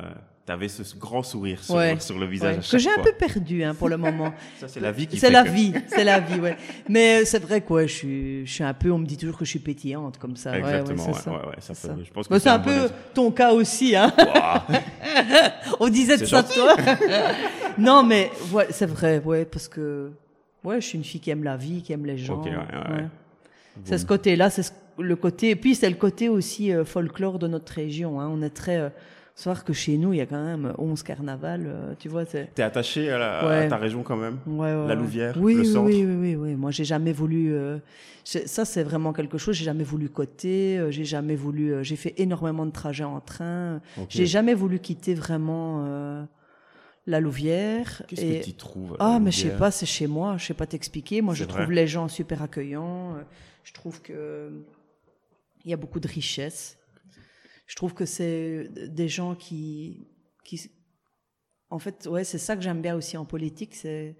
Speaker 2: tu avais ce grand sourire sur, sur le visage.
Speaker 1: que j'ai un peu perdu hein, pour le moment. <laughs>
Speaker 2: Ça, c'est la vie qui
Speaker 1: C'est la vie, c'est la vie, ouais. Mais euh, c'est vrai que je, suis, je suis un peu, on me dit toujours que je suis pétillante comme ça.
Speaker 2: Exactement,
Speaker 1: ouais,
Speaker 2: ça. ça, ça. Je
Speaker 1: pense que c'est un, peu ton cas aussi. Hein. <laughs> on disait de ça toi. <laughs> non, mais ouais, c'est vrai, ouais, parce que ouais, je suis une fille qui aime la vie, qui aime les gens. C'est ce côté-là, c'est le côté. Et puis c'est le côté aussi euh, folklore de notre région. Hein. On est très Savoir que chez nous, il y a quand même 11 carnavals, euh, tu vois.
Speaker 2: T'es attaché à, ta région quand même?
Speaker 1: Ouais,
Speaker 2: La Louvière,
Speaker 1: oui,
Speaker 2: le
Speaker 1: oui,
Speaker 2: centre
Speaker 1: oui, oui, oui, oui. Moi, j'ai jamais voulu... Euh, ça, c'est vraiment quelque chose. J'ai jamais voulu côté. Euh, j'ai jamais voulu... j'ai fait énormément de trajets en train. J'ai jamais voulu quitter vraiment la Louvière.
Speaker 2: Qu'est-ce que tu trouves
Speaker 1: Ah, mais je sais pas, c'est chez moi. Je sais pas t'expliquer. Moi, je trouve les gens super accueillants. Je trouve que il y a beaucoup de richesse je trouve que c'est des gens qui, qui en fait, ouais, c'est ça que j'aime bien aussi en politique, c'est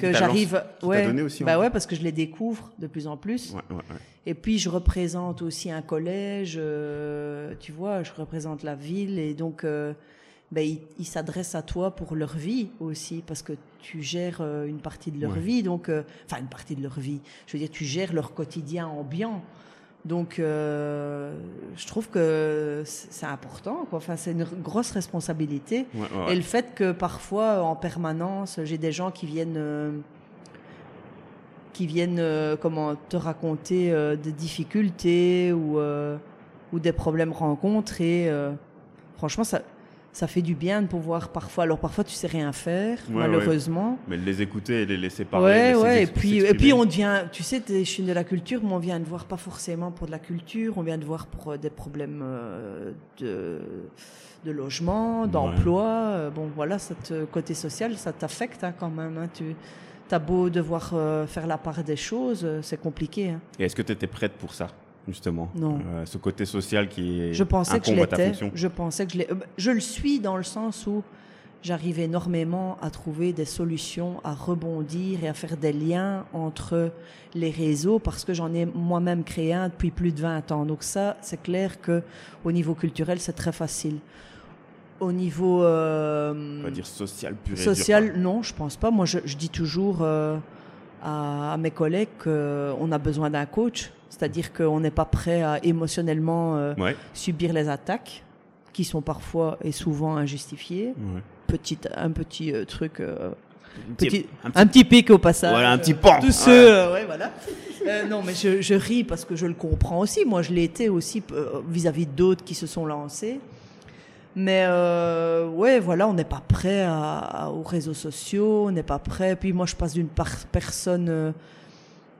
Speaker 2: que j'arrive,
Speaker 1: ouais,
Speaker 2: donné aussi,
Speaker 1: bah ouais, parce que je les découvre de plus en plus.
Speaker 2: Ouais, ouais,
Speaker 1: et puis je représente aussi un collège, euh, tu vois, je représente la ville et donc euh, ben, ils, s'adressent à toi pour leur vie aussi, parce que tu gères euh, une partie de leur vie, donc, enfin une partie de leur vie. Je veux dire, tu gères leur quotidien ambiant. Donc, euh, je trouve que c'est important. Quoi. Enfin, c'est une grosse responsabilité. Et le fait que parfois, en permanence, j'ai des gens qui viennent, euh, qui viennent, euh, comment te raconter des difficultés ou ou des problèmes rencontrés. franchement, ça, ça fait du bien de pouvoir parfois. Alors parfois tu sais rien faire, malheureusement.
Speaker 2: Mais les écouter et les laisser parler.
Speaker 1: Ouais, ouais. Et puis, et puis on devient, tu sais, je suis de la culture, mais on vient de voir pas forcément pour de la culture, on vient de voir pour euh, des problèmes euh, de de logement, d'emploi. Euh, bon, voilà, cette côté social, ça t'affecte hein, quand même. Hein. Tu as beau devoir faire la part des choses, c'est compliqué. Hein.
Speaker 2: Et est-ce que tu étais prête pour ça? Justement.
Speaker 1: Non.
Speaker 2: Euh, ce côté social qui est
Speaker 1: je pensais que je l'étais. Je pensais que je l'ai. Euh, je le suis dans le sens où j'arrive énormément à trouver des solutions, à rebondir et à faire des liens entre les réseaux parce que j'en ai moi-même créé un depuis plus de 20 ans. Donc ça, c'est clair que au niveau culturel, c'est très facile. Au niveau
Speaker 2: euh, on va dire social pur
Speaker 1: social, non, je pense pas. Moi, je, dis toujours euh, à, à, mes collègues qu'on a besoin d'un coach c'est-à-dire qu'on n'est pas prêt à émotionnellement euh, subir les attaques, qui sont parfois et souvent injustifiées. Petit, un petit euh, truc. Euh, petit, un, petit, pic au passage.
Speaker 2: Voilà, un petit pan.
Speaker 1: Tous ceux, ouais, voilà. non, mais je, je, ris parce que je le comprends aussi. Moi, je l'ai été aussi vis-à-vis d'autres qui se sont lancés. Mais euh, ouais, voilà, on n'est pas prêt à, aux réseaux sociaux, on n'est pas prêt. Puis moi, je passe d'une personne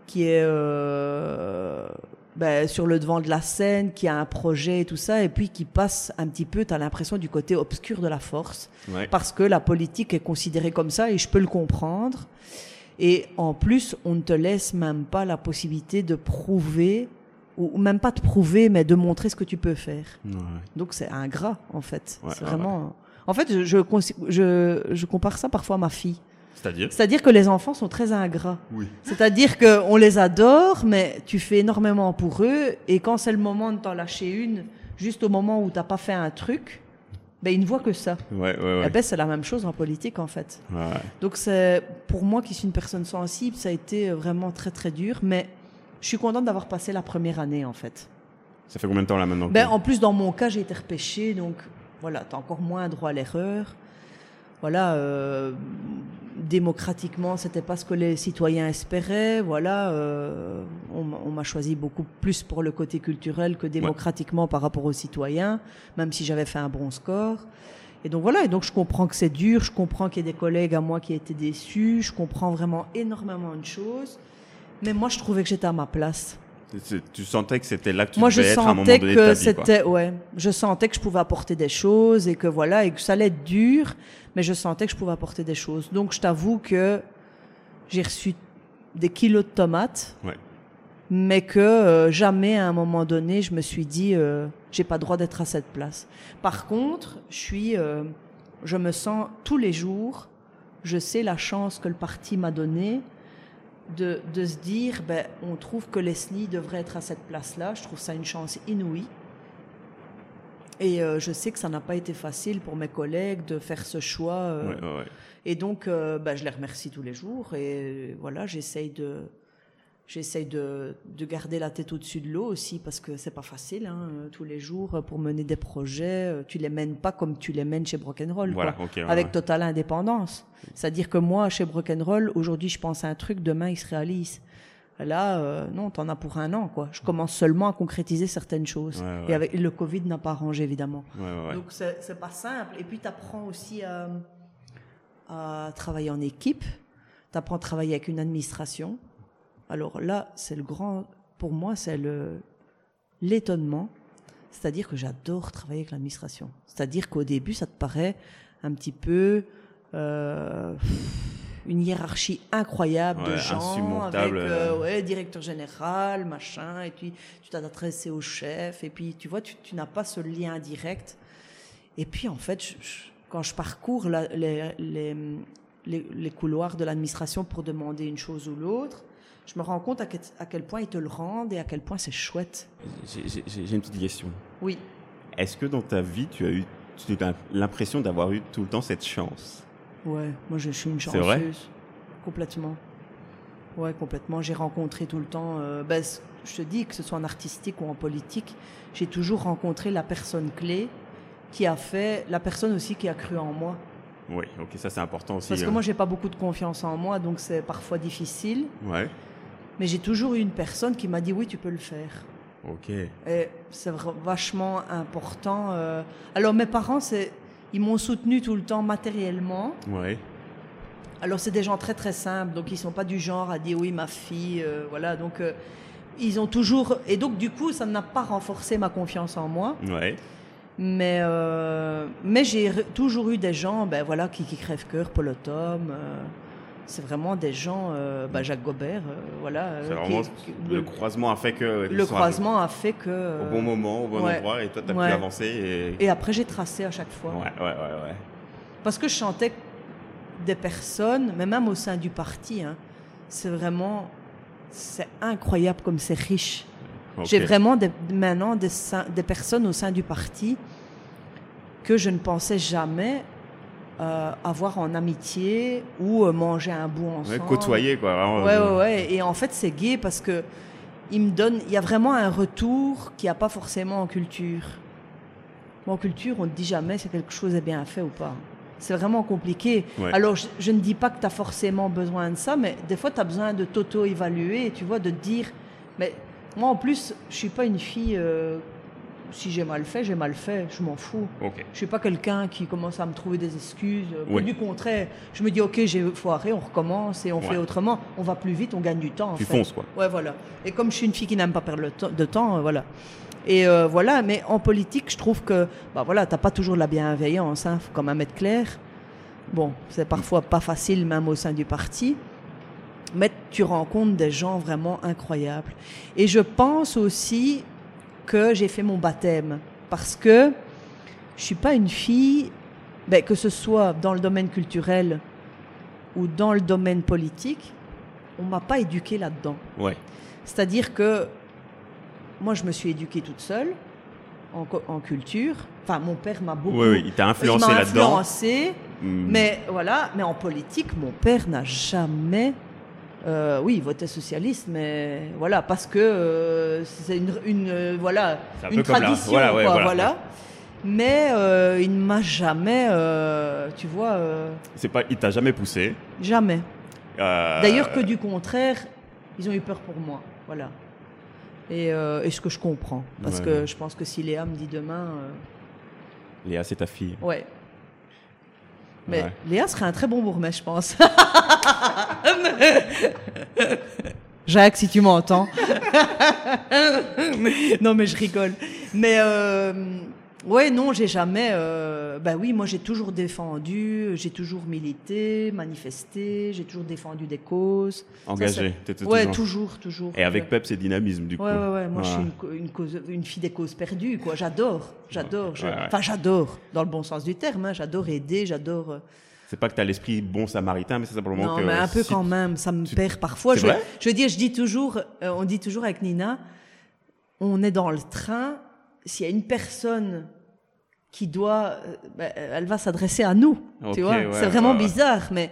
Speaker 1: qui est euh, ben, sur le devant de la scène, qui a un projet et tout ça, et puis qui passe un petit peu, tu as l'impression, du côté obscur de la force, parce que la politique est considérée comme ça, et je peux le comprendre. Et en plus, on ne te laisse même pas la possibilité de prouver, ou même pas de prouver, mais de montrer ce que tu peux faire. Donc c'est ingrat, en fait. c'est vraiment... En fait, je, je, je compare ça parfois à ma fille.
Speaker 2: C'est-à-dire
Speaker 1: C'est-à-dire que les enfants sont très ingrats. Oui. C'est-à-dire qu'on les adore, mais tu fais énormément pour eux, et quand c'est le moment de t'en lâcher une, juste au moment où t'as pas fait un truc, ben ils ne voient que ça.
Speaker 2: Ouais, ouais, ouais.
Speaker 1: Eh ben, c'est la même chose en politique en fait. Ouais. Donc c'est pour moi qui suis une personne sensible, ça a été vraiment très très dur, mais je suis contente d'avoir passé la première année en fait.
Speaker 2: Ça fait combien de temps là maintenant
Speaker 1: Ben en plus dans mon cas j'ai été repêchée, donc voilà, t'as encore moins droit à l'erreur voilà, euh, démocratiquement, c'était pas ce que les citoyens espéraient. Voilà, euh, on, m'a choisi beaucoup plus pour le côté culturel que démocratiquement par rapport aux citoyens, même si j'avais fait un bon score. Et donc voilà, et donc je comprends que c'est dur, je comprends qu'il y ait des collègues à moi qui étaient déçus, je comprends vraiment énormément de choses, mais moi je trouvais que j'étais à ma place.
Speaker 2: Tu sentais que c'était là que tu
Speaker 1: Moi,
Speaker 2: devais
Speaker 1: je
Speaker 2: être
Speaker 1: à un
Speaker 2: moment donné
Speaker 1: que c'était, ouais, je sentais que je pouvais apporter des choses et que voilà, et que ça allait être dur, mais je sentais que je pouvais apporter des choses. Donc, je t'avoue que j'ai reçu des kilos de tomates,
Speaker 2: ouais.
Speaker 1: mais que euh, jamais à un moment donné, je me suis dit, euh, j'ai pas droit d'être à cette place. Par contre, je suis, euh, je me sens tous les jours, je sais la chance que le parti m'a donnée de, de, se dire, ben, on trouve que Leslie devrait être à cette place-là. Je trouve ça une chance inouïe. Et euh, je sais que ça n'a pas été facile pour mes collègues de faire ce choix.
Speaker 2: Euh.
Speaker 1: Et donc, euh, ben, je les remercie tous les jours. Et voilà, j'essaye de, J'essaye de, de, garder la tête au-dessus de l'eau aussi parce que c'est pas facile hein, tous les jours pour mener des projets. Tu les mènes pas comme tu les mènes chez Brock'n'Roll,
Speaker 2: voilà,
Speaker 1: avec totale indépendance. C'est-à-dire que moi, chez Brock'n'Roll, aujourd'hui, je pense à un truc, demain, il se réalise. Là, euh, non, t'en as pour un an, quoi. Je commence seulement à concrétiser certaines choses. Et avec le Covid n'a pas arrangé, évidemment. Donc c'est pas simple. Et puis tu apprends aussi à, à, travailler en équipe. Tu apprends à travailler avec une administration. Alors là, c'est le grand, pour moi, c'est le l'étonnement. C'est-à-dire que j'adore travailler avec l'administration. C'est-à-dire qu'au début, ça te paraît un petit peu euh, une hiérarchie incroyable de gens avec euh, euh. ouais, directeur général, machin, et puis tu t'adresses au chef, et puis tu vois, tu, tu n'as pas ce lien direct. Et puis en fait, quand je parcours les, les, les, les, couloirs de l'administration pour demander une chose ou l'autre, je me rends compte à quel, à quel, point ils te le rendent et à quel point c'est chouette.
Speaker 2: J'ai une petite question.
Speaker 1: Oui.
Speaker 2: Est-ce que dans ta vie, tu as eu l'impression d'avoir eu tout le temps cette chance?
Speaker 1: Ouais, moi je suis une chanceuse. Vrai? complètement. Ouais, complètement. J'ai rencontré tout le temps. Euh, ben, je te dis que ce soit en artistique ou en politique, j'ai toujours rencontré la personne clé qui a fait, la personne aussi qui a cru en moi.
Speaker 2: Oui, ok, ça c'est important aussi.
Speaker 1: Parce que
Speaker 2: hein.
Speaker 1: moi j'ai pas beaucoup de confiance en moi, donc c'est parfois difficile.
Speaker 2: Ouais.
Speaker 1: Mais j'ai toujours eu une personne qui m'a dit oui, tu peux le faire.
Speaker 2: Ok.
Speaker 1: Et c'est vachement important. Euh. Alors mes parents, c'est, ils m'ont soutenu tout le temps matériellement.
Speaker 2: Ouais.
Speaker 1: Alors c'est des gens très très simples, donc ils sont pas du genre à dire oui ma fille, euh, voilà. Donc euh, ils ont toujours et donc du coup ça n'a pas renforcé ma confiance en moi.
Speaker 2: Ouais.
Speaker 1: Mais euh, mais j'ai toujours eu des gens, ben voilà, qui, qui crèvent cœur, Paul c'est vraiment des gens, ben Jacques Gobert, voilà.
Speaker 2: Vraiment, le croisement a fait que.
Speaker 1: Le croisement a fait que.
Speaker 2: au bon moment, au bon endroit, et toi, tu as pu avancer.
Speaker 1: Et... et après, j'ai tracé à chaque fois.
Speaker 2: Ouais, ouais, ouais, ouais.
Speaker 1: Parce que je chantais des personnes, mais même au sein du parti, hein, c'est vraiment, c'est incroyable comme c'est riche. J'ai vraiment maintenant des, des, personnes au sein du parti que je ne pensais jamais euh, avoir en amitié ou euh, manger un bout ensemble.
Speaker 2: côtoyer quoi.
Speaker 1: ouais, ouais, ouais. Et en fait, c'est gay parce que il me donne, il y a vraiment un retour qu'il n'y a pas forcément en culture. en culture, on ne dit jamais si quelque chose est bien fait ou pas. C'est vraiment compliqué. Alors, je, ne dis pas que tu as forcément besoin de ça, mais des fois, tu as besoin de t'auto-évaluer, tu vois, de te dire, mais moi, en plus, je suis pas une fille, euh, si j'ai mal fait, j'ai mal fait, je m'en fous.
Speaker 2: Okay.
Speaker 1: Je suis pas quelqu'un qui commence à me trouver des excuses. Du contraire, je me dis, ok, j'ai foiré, on recommence et on fait autrement. On va plus vite, on gagne du temps.
Speaker 2: tu fonces, quoi.
Speaker 1: Ouais, voilà. Et comme je suis une fille qui n'aime pas perdre de temps, euh, voilà. Et euh, voilà, mais en politique, je trouve que, bah voilà, t'as pas toujours la bienveillance, hein, faut quand même être clair. Bon, c'est parfois pas facile, même au sein du parti. Mais tu rencontres des gens vraiment incroyables. Et je pense aussi que j'ai fait mon baptême. Parce que je suis pas une fille, ben, que ce soit dans le domaine culturel ou dans le domaine politique, on m'a pas éduquée là-dedans.
Speaker 2: Ouais.
Speaker 1: C'est-à-dire que moi, je me suis éduquée toute seule en, culture. Enfin, mon père m'a beaucoup.
Speaker 2: Oui, oui, il t'a influencé là-dedans.
Speaker 1: influencé. Hmm. Mais voilà, mais en politique, mon père n'a jamais. Euh, oui, il votait socialiste, mais voilà, parce que euh, c'est une, une voilà, une tradition, voilà, quoi, voilà. Mais euh, il ne m'a jamais, tu vois.
Speaker 2: C'est pas, il t'a jamais poussé.
Speaker 1: Jamais. D'ailleurs, que du contraire, ils ont eu peur pour moi, voilà. Et, euh, ce que je comprends. Parce que je pense que si Léa me dit demain. Euh,
Speaker 2: Léa, c'est ta fille.
Speaker 1: Ouais. Mais Léa serait un très bon bourgmestre, je pense. <laughs> Jacques, si tu m'entends. <laughs> non, mais je rigole. Mais euh, Ouais, non, j'ai jamais. Euh, bah oui, moi j'ai toujours défendu, j'ai toujours milité, manifesté, j'ai toujours défendu des causes.
Speaker 2: Engagé,
Speaker 1: Ouais, toujours, toujours.
Speaker 2: Et avec Pep, c'est dynamisme du coup.
Speaker 1: Ouais, ouais, ouais. Moi, je suis une, une, cause, une, fille des causes perdues, quoi. J'adore, j'adore. Enfin, j'adore, dans le bon sens du terme. Hein. J'adore aider, j'adore. Euh,
Speaker 2: c'est pas que tu as l'esprit bon samaritain, mais c'est simplement
Speaker 1: non,
Speaker 2: que.
Speaker 1: Non, mais un peu quand même. Ça me perd parfois. Je,
Speaker 2: vrai?
Speaker 1: je veux dire, je dis toujours, euh, on dit toujours avec Nina, on est dans le train s'il y a une personne qui doit, euh, bah, elle va s'adresser à nous, tu vois. c'est vraiment bizarre, mais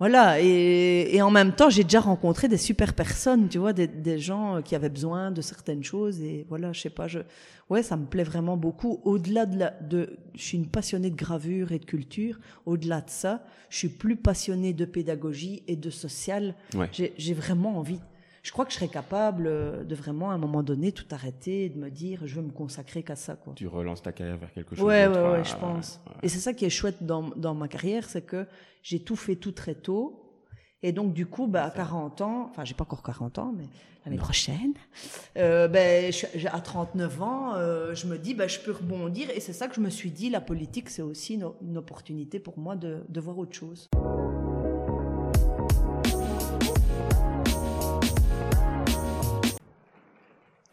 Speaker 1: voilà. Et, et en même temps, j'ai déjà rencontré des super personnes, tu vois, des, des, gens qui avaient besoin de certaines choses. Et voilà, je sais pas, je, ouais, ça me plaît vraiment beaucoup. Au-delà de la, de, je suis une passionnée de gravure et de culture. Au-delà de ça, je suis plus passionnée de pédagogie et de social. J'ai vraiment envie je crois que je serais capable de vraiment à un moment donné tout arrêter et de me dire je veux me consacrer qu'à ça quoi.
Speaker 2: Tu relances ta carrière vers quelque chose
Speaker 1: Ouais ouais ouais, je pense. Et c'est ça qui est chouette dans, dans ma carrière, c'est que j'ai tout fait tout très tôt. Et donc du coup, bah, à 40 ans, enfin j'ai pas encore 40 ans, mais l'année prochaine, euh, ben, je, à 39 ans, euh, je me dis, ben, je peux rebondir. Et c'est ça que je me suis dit, la politique, c'est aussi une, une, opportunité pour moi de, de voir autre chose.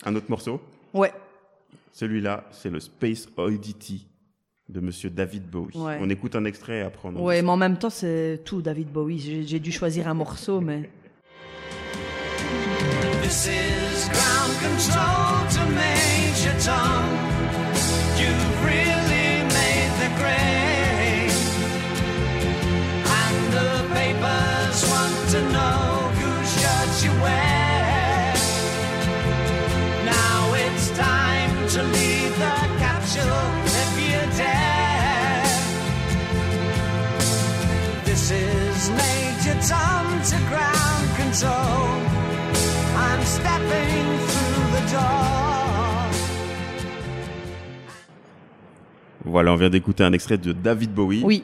Speaker 2: Un autre morceau
Speaker 1: Ouais.
Speaker 2: Celui-là, c'est le Space Oddity de Monsieur David Bowie.
Speaker 1: Ouais.
Speaker 2: On écoute un extrait et après on
Speaker 1: Ouais, mais en même temps, c'est tout David Bowie. J'ai dû choisir un morceau, mais. This is ground control to Major Tom. Major Tom to ground control. I'm stepping through the door.
Speaker 2: Voilà, on vient d'écouter un extrait de David Bowie.
Speaker 1: Oui.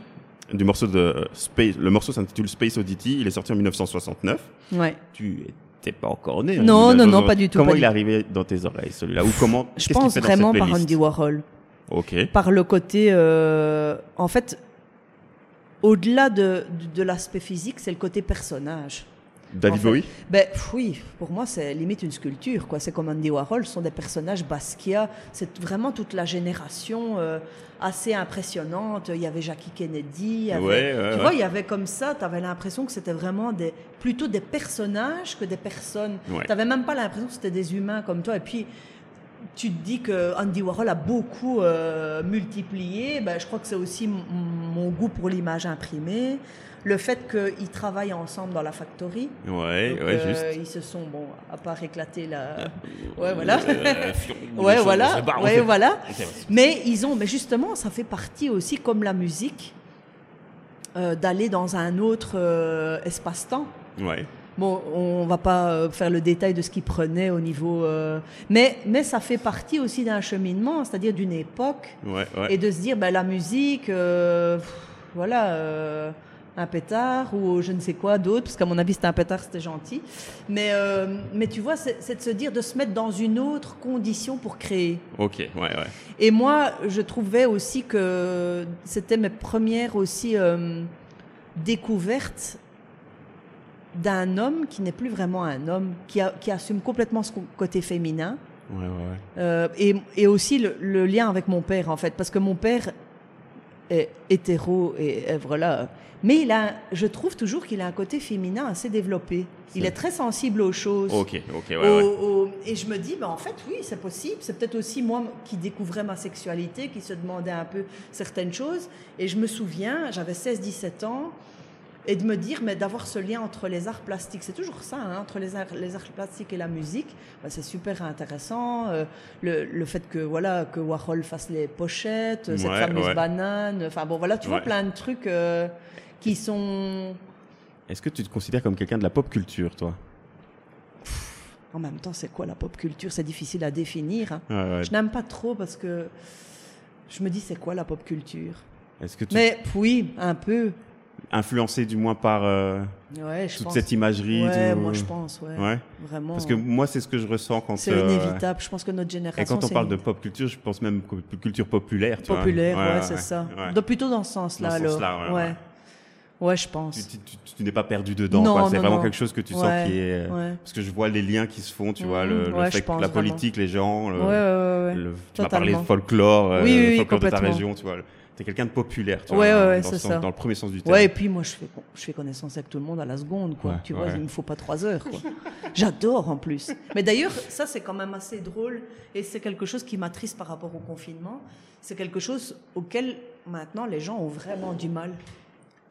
Speaker 2: Du morceau de Space. Le morceau s'intitule Space Oddity. Il est sorti en 1969.
Speaker 1: Ouais.
Speaker 2: Tu étais pas encore né.
Speaker 1: Non, non, non, pas du tout.
Speaker 2: Comment
Speaker 1: pas
Speaker 2: il
Speaker 1: du...
Speaker 2: est arrivé dans tes oreilles, celui-là Ou comment
Speaker 1: Je pense vraiment par Andy Warhol.
Speaker 2: Ok.
Speaker 1: Par le côté, euh, en fait, au-delà de, de, de l'aspect physique, c'est le côté personnage.
Speaker 2: David
Speaker 1: en fait,
Speaker 2: Bowie
Speaker 1: ben, Oui, pour moi, c'est limite une sculpture. quoi. C'est comme Andy Warhol, ce sont des personnages Basquiat. C'est vraiment toute la génération euh, assez impressionnante. Il y avait Jackie Kennedy. Avait,
Speaker 2: ouais, ouais,
Speaker 1: tu
Speaker 2: ouais.
Speaker 1: vois, il y avait comme ça, tu avais l'impression que c'était vraiment des, plutôt des personnages que des personnes. Tu n'avais même pas l'impression que c'était des humains comme toi. Et puis, tu te dis que Andy Warhol a beaucoup euh, multiplié. Ben, je crois que c'est aussi mon goût pour l'image imprimée le fait qu'ils travaillent ensemble dans la factory.
Speaker 2: Ouais,
Speaker 1: Donc,
Speaker 2: ouais,
Speaker 1: euh,
Speaker 2: juste.
Speaker 1: Ils se sont, bon, à part éclater la. Ouais, voilà. <laughs> Ouais, voilà. Ouais, voilà. Mais ils ont, mais justement, ça fait partie aussi, comme la musique, euh, d'aller dans un autre euh, espace-temps.
Speaker 2: Ouais.
Speaker 1: Bon, on va pas euh, faire le détail de ce qu'ils prenaient au niveau, euh, mais mais ça fait partie aussi d'un cheminement, c'est-à-dire d'une époque,
Speaker 2: ouais, ouais.
Speaker 1: et de se dire, ben la musique, euh, pff, voilà euh, un pétard ou je ne sais quoi d'autre, parce qu'à mon avis c'était un pétard, c'était gentil. Mais, euh, mais tu vois, c'est de se dire de se mettre dans une autre condition pour créer.
Speaker 2: Ok, ouais, ouais.
Speaker 1: Et moi, je trouvais aussi que c'était mes premières aussi euh, découvertes d'un homme qui n'est plus vraiment un homme, qui, a, qui assume complètement son côté féminin.
Speaker 2: Ouais, ouais, ouais.
Speaker 1: Euh, et, et, aussi le, le, lien avec mon père, en fait, parce que mon père est hétéro et, et voilà. Mais il a, je trouve toujours qu'il a un côté féminin assez développé. Il est très sensible aux choses.
Speaker 2: Ok, ok,
Speaker 1: et je me dis, ben en fait, oui, c'est possible. C'est peut-être aussi moi qui découvrais ma sexualité, qui se demandait un peu certaines choses. Et je me souviens, j'avais 16-17 ans, et de me dire, mais d'avoir ce lien entre les arts plastiques, c'est toujours ça, hein, entre les arts, les arts plastiques et la musique, ben, c'est super intéressant. Euh, le, le, fait que voilà que Warhol fasse les pochettes,
Speaker 2: ouais,
Speaker 1: cette fameuse
Speaker 2: ouais.
Speaker 1: banane, enfin bon, voilà, tu vois plein de trucs euh, qui sont.
Speaker 2: Est-ce que tu te considères comme quelqu'un de la pop culture, toi?
Speaker 1: En même temps, c'est quoi la pop culture? C'est difficile à définir. Hein. Je n'aime pas trop parce que je me dis, c'est quoi la pop culture?
Speaker 2: Est-ce que tu...
Speaker 1: Mais oui, un peu
Speaker 2: influencé du moins par euh,
Speaker 1: ouais,
Speaker 2: toute
Speaker 1: pense.
Speaker 2: cette imagerie
Speaker 1: ouais,
Speaker 2: tout...
Speaker 1: moi je pense ouais,
Speaker 2: ouais,
Speaker 1: vraiment
Speaker 2: parce que moi c'est ce que je ressens quand
Speaker 1: c'est euh, inévitable je pense que notre génération
Speaker 2: et quand on parle de pop culture je pense même culture populaire tu
Speaker 1: populaire
Speaker 2: vois.
Speaker 1: ouais, ouais c'est ça donc plutôt dans ce sens là
Speaker 2: dans
Speaker 1: alors
Speaker 2: sens -là,
Speaker 1: ouais, ouais. Je pense.
Speaker 2: Tu, tu, tu, tu n'es pas perdu dedans. C'est vraiment
Speaker 1: non.
Speaker 2: quelque chose que tu
Speaker 1: ouais,
Speaker 2: sens qui est.
Speaker 1: Ouais.
Speaker 2: Parce que je vois les liens qui se font, tu
Speaker 1: mmh,
Speaker 2: vois, le, le
Speaker 1: ouais,
Speaker 2: fait que la politique, les gens. Le,
Speaker 1: ouais,
Speaker 2: le, tu m'as parlé de folklore,
Speaker 1: oui,
Speaker 2: euh,
Speaker 1: oui,
Speaker 2: folklore de ta région, tu vois. T'es quelqu'un de populaire, tu
Speaker 1: ouais,
Speaker 2: vois,
Speaker 1: ouais,
Speaker 2: dans,
Speaker 1: c'est ça.
Speaker 2: dans le premier sens du terme.
Speaker 1: Ouais, et puis moi, je fais, je fais connaissance avec tout le monde à la seconde, quoi.
Speaker 2: Ouais,
Speaker 1: tu vois, il me faut pas trois heures, quoi. J'adore, en plus. Mais d'ailleurs, ça, c'est quand même assez drôle, et c'est quelque chose qui m'attriste par rapport au confinement. C'est quelque chose auquel, maintenant, les gens ont vraiment du mal.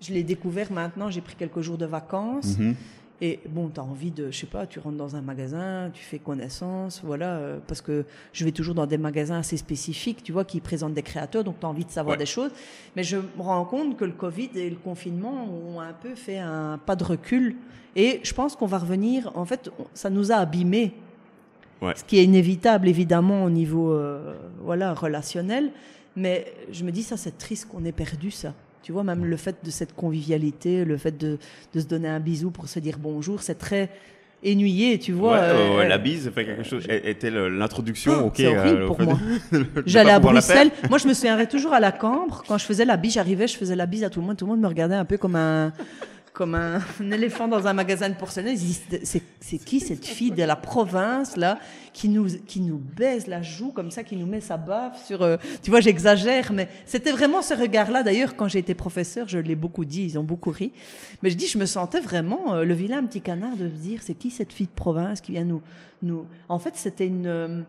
Speaker 1: Je l'ai découvert maintenant, j'ai pris quelques jours de vacances,
Speaker 2: mm -hmm.
Speaker 1: Et bon, tu as envie de, je sais pas, tu rentres dans un magasin, tu fais connaissance, voilà, euh, parce que je vais toujours dans des magasins assez spécifiques, tu vois, qui présentent des créateurs, donc tu as envie de savoir des choses. Mais je me rends compte que le Covid et le confinement ont un peu fait un pas de recul. Et je pense qu'on va revenir, en fait, ça nous a abîmés. Ce qui est inévitable, évidemment, au niveau, euh, voilà, relationnel. Mais je me dis, ça, c'est triste qu'on ait perdu ça. Tu vois, même le fait de cette convivialité, le fait de, de se donner un bisou pour se dire bonjour, c'est très ennuyé, tu vois.
Speaker 2: Euh, la bise fait quelque chose. Était l'introduction, ok.
Speaker 1: C'est horrible euh, pour moi. <laughs> J'allais à Bruxelles. Moi, je me souviendrai toujours à la Cambre. Quand je faisais la bise, j'arrivais, je faisais la bise à tout le monde. Tout le monde me regardait un peu comme un comme <laughs> un, éléphant dans un magasin de porcelaine. C'est qui cette fille de la province là qui nous qui nous baise la joue comme ça, qui nous met sa baffe sur. Euh, tu vois, j'exagère, mais c'était vraiment ce regard-là. D'ailleurs, quand j'ai été professeur, je l'ai beaucoup dit, ils ont beaucoup ri. Mais je dis, je me sentais vraiment euh, le vilain petit canard de se dire, c'est qui cette fille de province qui vient nous nous. En fait, c'était une euh,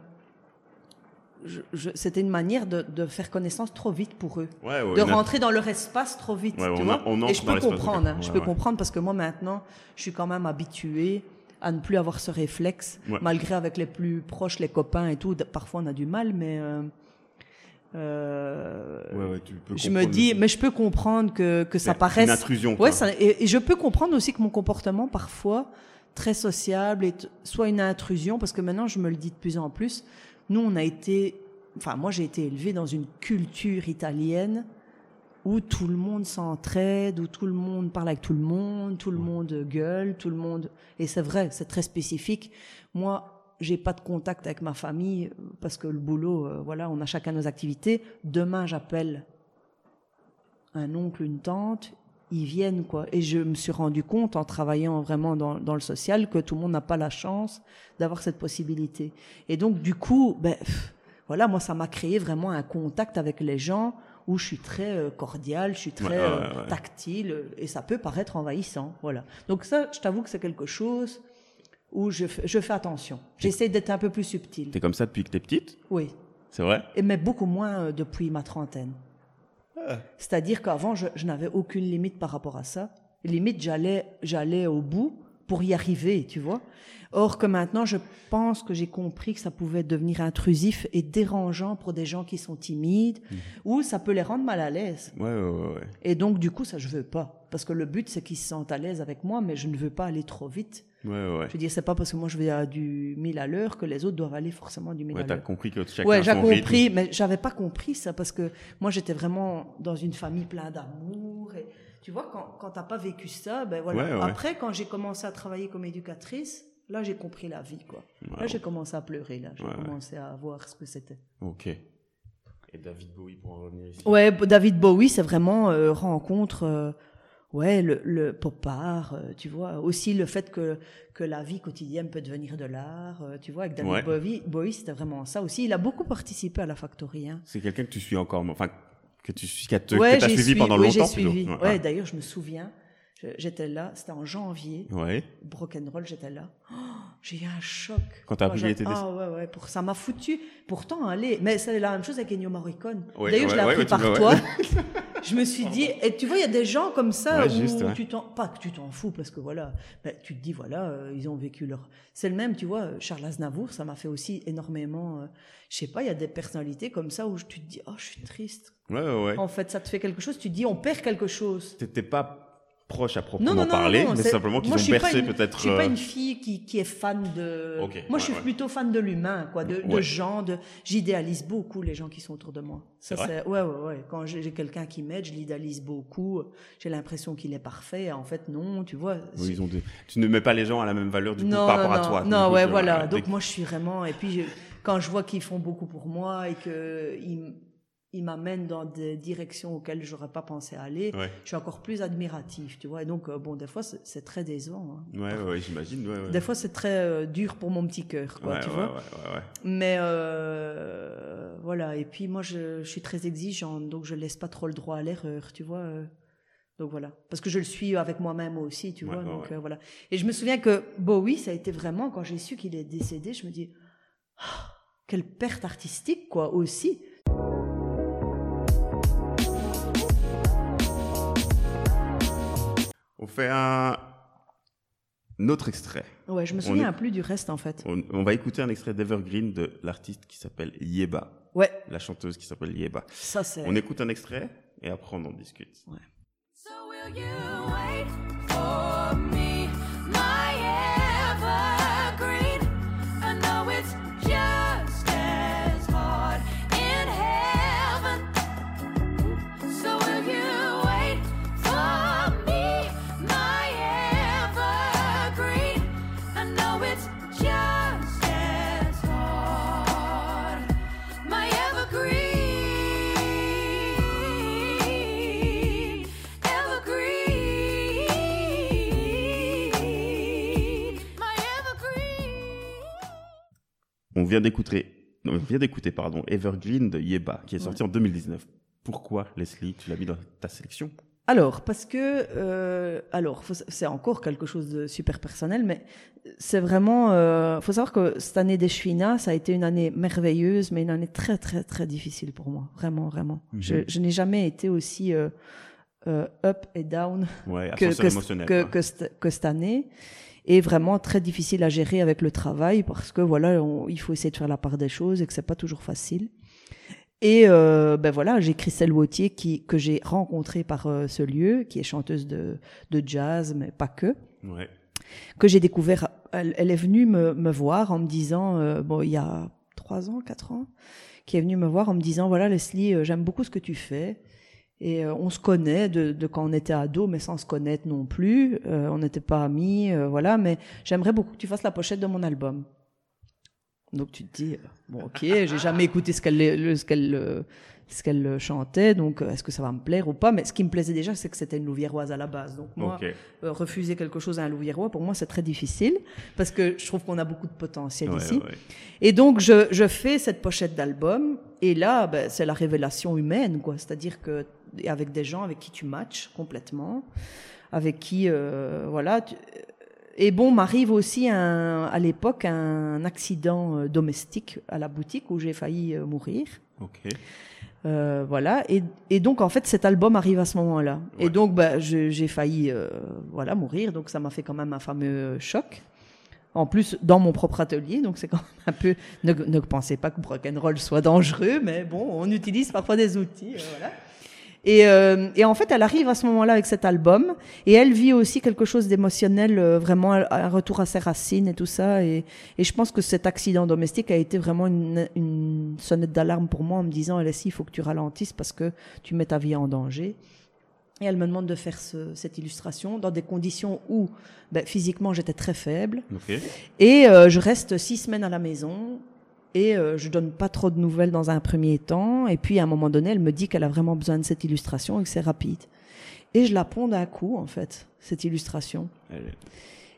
Speaker 1: c'était une manière de, de, faire connaissance trop vite pour eux, de rentrer dans leur espace trop vite. tu vois et je peux comprendre, hein. je peux comprendre parce que moi maintenant, je suis quand même habitué à ne plus avoir ce réflexe, malgré avec les plus proches, les copains et tout. Parfois, on a du mal, mais euh,
Speaker 2: euh, tu peux
Speaker 1: je me dis, mais je peux comprendre que, que ça paraisse
Speaker 2: une intrusion.
Speaker 1: Ça, et, et, je peux comprendre aussi que mon comportement parfois très sociable est soit une intrusion, parce que maintenant je me le dis de plus en plus nous, on a été, enfin, moi, j'ai été élevé dans une culture italienne où tout le monde s'entraide, où tout le monde parle avec tout le monde, tout le monde gueule, tout le monde. Et c'est vrai, c'est très spécifique. Moi, j'ai pas de contact avec ma famille parce que le boulot, euh, voilà, on a chacun nos activités. Demain, j'appelle un oncle, une tante, ils viennent quoi. Et je me suis rendu compte en travaillant vraiment dans, dans le social que tout le monde n'a pas la chance d'avoir cette possibilité. Et donc du coup, ben voilà, moi ça m'a créé vraiment un contact avec les gens où je suis très euh, cordial, je suis très euh, tactile et ça peut paraître envahissant, voilà. Donc ça, je t'avoue que c'est quelque chose où je, je fais attention. J'essaie d'être un peu plus subtil.
Speaker 2: T'es comme ça depuis que t'es petite?
Speaker 1: Oui.
Speaker 2: C'est vrai?
Speaker 1: Et, Mais beaucoup moins euh, depuis ma trentaine. C'est-à-dire qu'avant, je, n'avais aucune limite par rapport à ça. Limite, j'allais, j'allais au bout pour y arriver, tu vois. Or que maintenant, je pense que j'ai compris que ça pouvait devenir intrusif et dérangeant pour des gens qui sont timides, mhm. ou ça peut les rendre mal à l'aise.
Speaker 2: Ouais, ouais, ouais.
Speaker 1: Et donc, du coup, ça, je veux pas. Parce que le but, c'est qu'ils se sentent à l'aise avec moi, mais je ne veux pas aller trop vite.
Speaker 2: Ouais, ouais.
Speaker 1: Je veux dire, c'est pas parce que moi je vais à du 1000 à l'heure que les autres doivent aller forcément du 1000 à l'heure. Ouais,
Speaker 2: t'as compris que chacun
Speaker 1: Ouais, j'ai compris, mais j'avais pas compris ça parce que moi j'étais vraiment dans une famille pleine d'amour et tu vois, quand, quand t'as pas vécu ça, ben voilà. Après, quand j'ai commencé à travailler comme éducatrice, là j'ai compris la vie, quoi. Là j'ai commencé à pleurer, là. J'ai commencé à voir ce que c'était.
Speaker 2: Ok. Et David Bowie pour en revenir ici.
Speaker 1: Ouais, David Bowie, c'est vraiment euh, rencontre. Euh, ouais, le, le pop art, euh, tu vois. Aussi le fait que, que la vie quotidienne peut devenir de l'art, euh, tu vois. Avec David Bowie, Bowie c'était vraiment ça aussi. Il a beaucoup participé à la Factory. Hein.
Speaker 2: C'est quelqu'un que tu suis encore, enfin, que tu as suivi pendant
Speaker 1: oui,
Speaker 2: longtemps.
Speaker 1: Suivi. Ouais, d'ailleurs, je me souviens. J'étais là, c'était en janvier.
Speaker 2: Ouais.
Speaker 1: Roll, j'étais là. Oh, j'ai eu un choc.
Speaker 2: Quand t'as appris était
Speaker 1: Ah ouais, ouais, pour, ça m'a foutu. Pourtant, allez, mais c'est la même chose avec Ennio Morricone. D'ailleurs, je l'ai appris par toi. <laughs> je me suis dit, et tu vois, il y a des gens comme ça où tu t'en, pas que tu t'en fous parce que voilà, ben, tu te dis voilà, euh, ils ont vécu leur. C'est le même, tu vois, Charles Aznavour, ça m'a fait aussi énormément. Euh, je sais pas, il y a des personnalités comme ça où tu te dis, oh, je suis triste.
Speaker 2: Ouais, ouais.
Speaker 1: En fait, ça te fait quelque chose. Tu te dis, on perd quelque chose.
Speaker 2: T'étais pas proche à proprement parler, mais simplement qu'ils ont bercé peut-être.
Speaker 1: Je suis pas euh, une fille qui, qui est fan de. moi, je suis plutôt fan de l'humain, quoi, de, de gens. De... J'idéalise beaucoup les gens qui sont autour de moi. Ça, c'est ouais, ouais, ouais. Quand j'ai quelqu'un qui m'aide, je l'idéalise beaucoup. J'ai l'impression qu'il est parfait. En fait, non, tu vois.
Speaker 2: ils ont Tu ne mets pas les gens à la même valeur du coup
Speaker 1: par
Speaker 2: rapport
Speaker 1: à
Speaker 2: toi.
Speaker 1: Non, ouais, voilà. Donc moi, je suis vraiment. Et puis, quand je vois qu'ils font beaucoup pour moi et que ils il m'amène dans des directions auxquelles j'aurais pas pensé aller. Je suis encore plus admiratif, tu vois. Et donc, euh, bon, des fois, c'est très décevant.
Speaker 2: Hein. Ouais, ouais, j'imagine. Ouais,
Speaker 1: des fois, c'est très euh, dur pour mon petit cœur, quoi, tu vois. Mais euh, voilà. Et puis, moi, je, je, suis très exigeante, donc je laisse pas trop le droit à l'erreur, tu vois. Donc voilà, parce que je le suis avec moi-même aussi, tu vois. donc voilà. Et je me souviens que Bowie, ça a été vraiment quand j'ai su qu'il est décédé, je me dis, oh, quelle perte artistique, quoi, aussi
Speaker 2: On fait un, autre extrait.
Speaker 1: Ouais, je me souviens plus du reste en fait.
Speaker 2: On, va écouter un extrait d'Evergreen de l'artiste qui s'appelle Yeba.
Speaker 1: Ouais.
Speaker 2: La chanteuse qui s'appelle Yeba.
Speaker 1: Ça c'est.
Speaker 2: On écoute un extrait et après on en discute.
Speaker 1: Ouais. So will you wait for me, On vient d'écouter, on vient d'écouter, pardon, Evergreen de Yeba, qui est sorti en 2019. Pourquoi, Leslie, tu l'as mis dans ta sélection? Alors, parce que, euh, alors, c'est encore quelque chose de super personnel, mais c'est vraiment, euh, faut savoir que cette année des ça a été une année merveilleuse, mais une année très, très, très difficile pour moi. Vraiment, vraiment. Mhm. Je, n'ai jamais été aussi euh, euh up et down
Speaker 2: que, que,
Speaker 1: que, que, cette année et vraiment très difficile à gérer avec le travail parce que voilà, il faut essayer de faire la part des choses et que c'est pas toujours facile. Et euh, ben voilà, j'ai Christelle Wautier qui que j'ai rencontrée par euh, ce lieu, qui est chanteuse de, de jazz, mais pas que.
Speaker 2: Ouais.
Speaker 1: Que j'ai découvert. Elle, elle, est venue me, me voir en me disant, euh, bon, il y a trois ans, quatre ans, qui est venue me voir en me disant, voilà Leslie, j'aime beaucoup ce que tu fais. Et euh, on se connaît de, quand on était ado, mais sans se connaître non plus. Euh, on n'était pas amis, euh, voilà. Mais j'aimerais beaucoup que tu fasses la pochette de mon album. Donc tu te dis, bon ok, j'ai jamais écouté ce qu'elle ce qu'elle ce qu'elle chantait, donc est-ce que ça va me plaire ou pas? Mais ce qui me plaisait déjà, c'est que c'était une louviéroise à la base. Donc moi, refuser quelque chose à un louviérois, pour moi, c'est très difficile parce que je trouve qu'on a beaucoup de potentiel ici. Et donc je, je fais cette pochette d'album et là, ben, c'est la révélation humaine, quoi. C'est-à-dire que avec des gens avec qui tu matches complètement, avec qui, euh, voilà. Et bon, m'arrive aussi un, à l'époque un accident euh, domestique à la boutique où j'ai failli euh, mourir.
Speaker 2: Ok.
Speaker 1: Euh, voilà. Et, et, donc, en fait, cet album arrive à ce moment-là. Et donc, bah, j'ai failli euh, voilà, mourir. Donc, ça m'a fait quand même un fameux choc. En plus, dans mon propre atelier. Donc, c'est quand même un peu. Ne, ne pensez pas que rock'n'roll soit dangereux, mais bon, on utilise parfois des outils. voilà. Et, euh, et, en fait, elle arrive à ce moment-là avec cet album, et elle vit aussi quelque chose d'émotionnel, euh, vraiment un retour à ses racines et tout ça. Et, et, je pense que cet accident domestique a été vraiment une, une sonnette d'alarme pour moi en me disant, Alessi, il faut que tu ralentisses parce que tu mets ta vie en danger. Et elle me demande de faire ce, cette illustration dans des conditions où ben, physiquement j'étais très faible.
Speaker 2: Okay.
Speaker 1: Et euh, je reste six semaines à la maison et euh, je donne pas trop de nouvelles dans un premier temps. Et puis à un moment donné, elle me dit qu'elle a vraiment besoin de cette illustration et que c'est rapide. Et je la ponds d'un coup, en fait, cette illustration.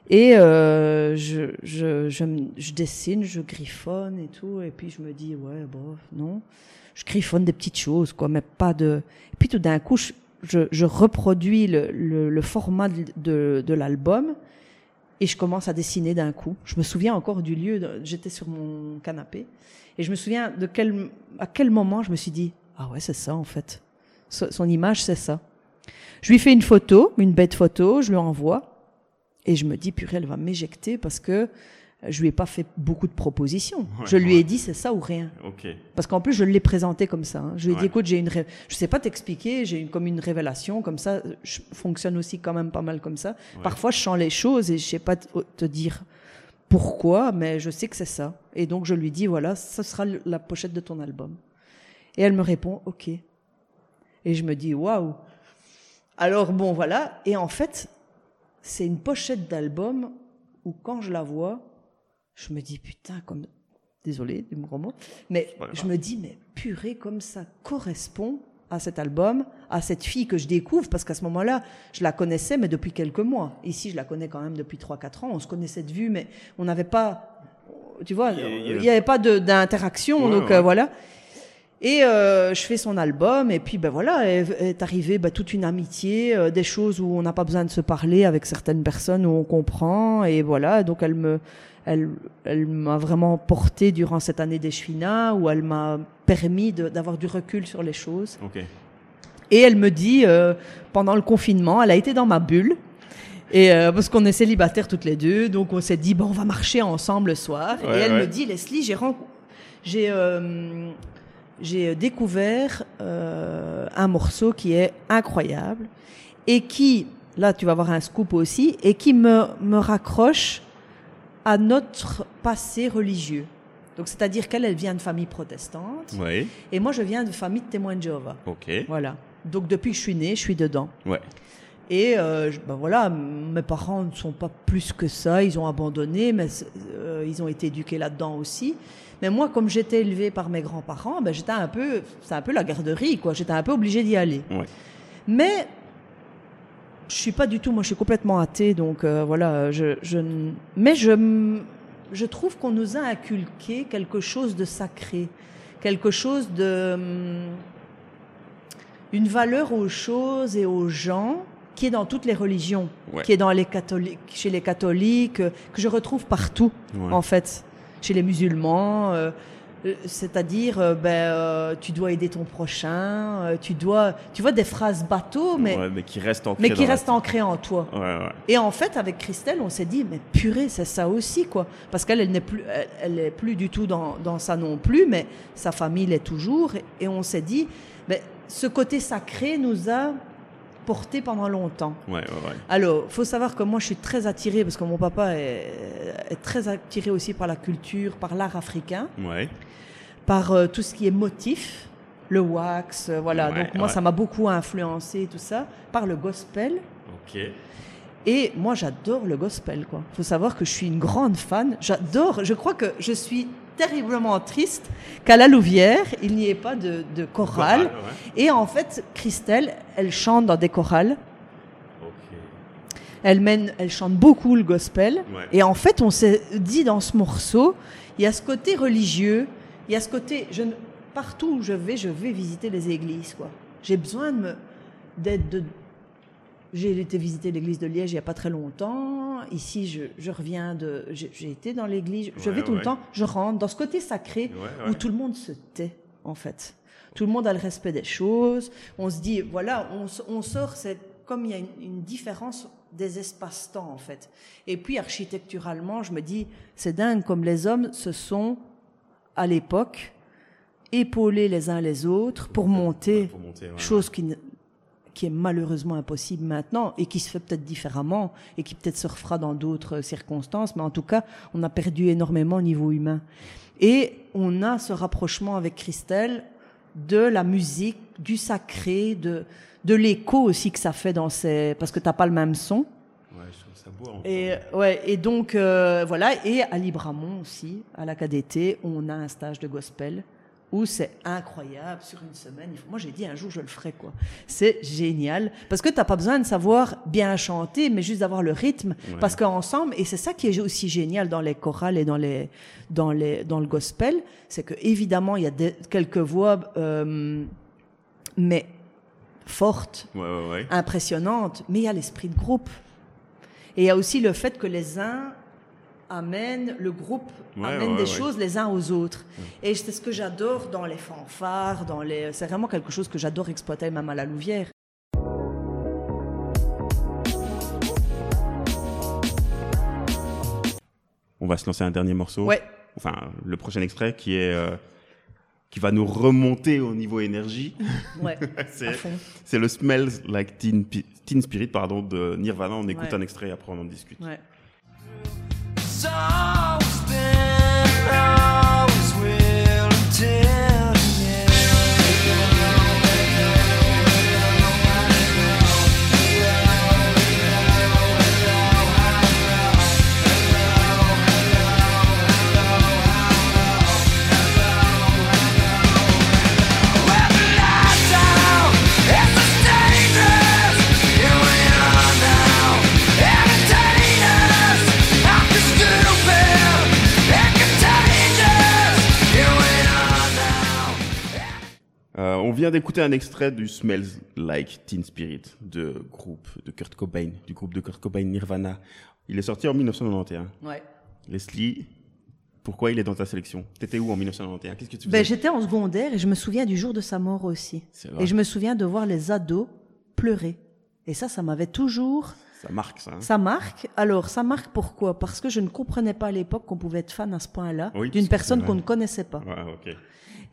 Speaker 1: Et euh, je, je, je, je, dessine, je griffonne et tout. Et puis je me dis, ouais, bon, non. Je griffonne des petites choses, quoi, mais pas de. Et puis tout d'un coup, je, je, je reproduis le, le, le, format de, de, de l'album et je commence à dessiner d'un coup. Je me souviens encore du lieu, j'étais sur mon canapé, et je me souviens de quel, à quel moment je me suis dit, ah ouais, c'est ça en fait. Son image, c'est ça. Je lui fais une photo, une bête photo, je lui envoie, et je me dis, purée, elle va m'éjecter parce que je lui ai pas fait beaucoup de propositions. je lui ai dit c'est ça ou rien. Parce qu'en plus je l'ai présenté comme ça. Hein. Je lui ai dit écoute j'ai une je sais pas t'expliquer j'ai une comme une révélation comme ça je fonctionne aussi quand même pas mal comme ça. Parfois je sens les choses et je sais pas te dire pourquoi mais je sais que c'est ça. Et donc je lui dis voilà ça sera la pochette de ton album. Et elle me répond ok. Et je me dis waouh. Alors bon voilà et en fait c'est une pochette d'album où quand je la vois je me dis putain comme désolé du gros mot mais je me dis mais purée comme ça correspond à cet album, à cette fille que je découvre, parce qu'à ce moment-là, je la connaissais, mais depuis quelques mois. Ici, je la connais quand même depuis 3-4 ans. On se connaissait de vue, mais on n'avait pas, tu vois, il n'y avait pas d'interaction, donc euh, voilà. Et euh, je fais son album, et puis ben voilà, est, est arrivée ben, toute une amitié, euh, des choses où on n'a pas besoin de se parler avec certaines personnes où on comprend, et voilà. Donc elle me, elle, elle m'a vraiment porté durant cette année d'échevina où elle m'a permis d'avoir du recul sur les choses.
Speaker 2: Okay.
Speaker 1: Et elle me dit, euh, pendant le confinement, elle a été dans ma bulle. Et euh, parce qu'on est célibataires toutes les deux, donc on s'est dit bon, on va marcher ensemble le soir. et elle me dit Leslie, j'ai j'ai euh, j'ai découvert euh, un morceau qui est incroyable et qui là tu vas avoir un scoop aussi et qui me me raccroche à notre passé religieux. Donc, c'est-à-dire qu'elle, elle vient de famille protestante.
Speaker 2: Oui.
Speaker 1: Et moi, je viens de famille de témoins de Jéhovah.
Speaker 2: OK.
Speaker 1: Voilà. Donc, depuis que je suis née, je suis dedans.
Speaker 2: Ouais.
Speaker 1: Et euh, ben voilà, mes parents ne sont pas plus que ça, ils ont abandonné, mais euh, ils ont été éduqués là-dedans aussi. Mais moi, comme j'étais élevée par mes grands-parents, ben j'étais un peu, c'est un peu la garderie, quoi. J'étais un peu obligée d'y aller.
Speaker 2: Ouais.
Speaker 1: Mais je suis pas du tout, moi, je suis complètement athée, donc euh, voilà. Je, je, mais je, je trouve qu'on nous a inculqué quelque chose de sacré, quelque chose de, une valeur aux choses et aux gens qui est dans toutes les religions, qui est dans les catholiques, chez les catholiques, euh, que je retrouve partout, en fait, chez les musulmans. Euh, c'est-à-dire, ben, tu dois aider ton prochain, tu dois, tu vois, des phrases bateaux, mais,
Speaker 2: mais qui restent ancrées,
Speaker 1: mais qui restent ancrées en toi.
Speaker 2: Et
Speaker 1: en fait, avec Christelle, on s'est dit, mais purée, c'est ça aussi, quoi. Parce qu'elle, elle n'est plus, elle, est plus du tout dans, dans, ça non plus, mais sa famille l'est toujours. Et, on s'est dit, ben, ce côté sacré nous a porté pendant longtemps.
Speaker 2: Ouais, ouais, ouais.
Speaker 1: Alors, faut savoir que moi, je suis très attirée, parce que mon papa est, très attiré aussi par la culture, par l'art africain,
Speaker 2: ouais.
Speaker 1: par euh, tout ce qui est motif, le wax, euh, voilà. Donc moi, ça m'a beaucoup influencé, tout ça, par le gospel.
Speaker 2: Ok.
Speaker 1: Et moi, j'adore le gospel, quoi. Faut savoir que je suis une grande fan. J'adore. Je crois que je suis terriblement triste qu'à la Louvière, il n'y ait pas de, de chorale. Et en fait, Christelle, elle chante dans des chorales. Elle, mène, elle chante beaucoup le gospel. Et en fait, on s'est dit dans ce morceau, il y a ce côté religieux, il y a ce côté... Je, partout où je vais, je vais visiter les églises. quoi. J'ai besoin de me d'être de, j'ai été visiter l'église de Liège il n'y a pas très longtemps. Ici, je, reviens de. J'ai été dans l'église. Je vais tout le temps. Je rentre dans ce côté sacré où tout le monde se tait, en fait. Tout le monde a le respect des choses. On se dit, voilà, on, sort, c'est comme il y a une, différence des espaces-temps, en fait. Et puis, architecturalement, je me dis, c'est dingue comme les hommes se sont, à l'époque, épaulés les uns les autres pour monter, pour monter chose qui qui est malheureusement impossible maintenant et qui se fait peut-être différemment et qui peut-être se refera dans d'autres circonstances, mais en tout cas, on a perdu énormément au niveau humain. Et on a ce rapprochement avec Christelle de la musique, du sacré, de, de l'écho aussi que ça fait dans ces... parce que t'as pas le même son.
Speaker 2: Ouais, je trouve ça beau.
Speaker 1: Et, ouais, et donc, euh, voilà, et à Libramont aussi, à la KDT, on a un stage de gospel où c'est incroyable sur une semaine. Moi, j'ai dit un jour, je le ferai, quoi. C'est génial. Parce que tu n'as pas besoin de savoir bien chanter, mais juste d'avoir le rythme. Parce qu'ensemble, et c'est ça qui est aussi génial dans les chorales et dans, les, dans, les, dans le gospel, c'est que évidemment, il y a quelques voix, euh, mais fortes, impressionnantes, mais il y a l'esprit de groupe. Et il y a aussi le fait que les uns amène, le groupe amène des choses les uns aux autres. Et c'est ce que j'adore dans les fanfares, dans les... c'est vraiment quelque chose que j'adore exploiter même à la Louvière.
Speaker 2: On va se lancer un dernier morceau.
Speaker 1: Ouais.
Speaker 2: Enfin, le prochain extrait qui est euh, qui va nous remonter au niveau énergie. <laughs> C'est le Smells Like Teen, Teen, Spirit pardon de Nirvana. On écoute un extrait et après on en discute.
Speaker 3: Always been,
Speaker 2: vient d'écouter un extrait du Smells Like Teen Spirit de groupe de Kurt Cobain, du groupe de Kurt Cobain Nirvana. Il est sorti en 1991.
Speaker 1: Ouais.
Speaker 2: Leslie, pourquoi il est dans ta sélection? T'étais où en 1991 Qu'est-ce que tu
Speaker 1: ben, J'étais en secondaire et je me souviens du jour de sa mort aussi. Et je me souviens de voir les ados pleurer Et ça, ça m'avait toujours
Speaker 2: Ça marque ça. hein?
Speaker 1: Ça marque. Alors, ça marque pourquoi? Parce que je ne comprenais pas à l'époque qu'on pouvait être fan à ce point-là
Speaker 2: Oui,
Speaker 1: d'une personne qu'on ne connaissait pas.
Speaker 2: Ouais.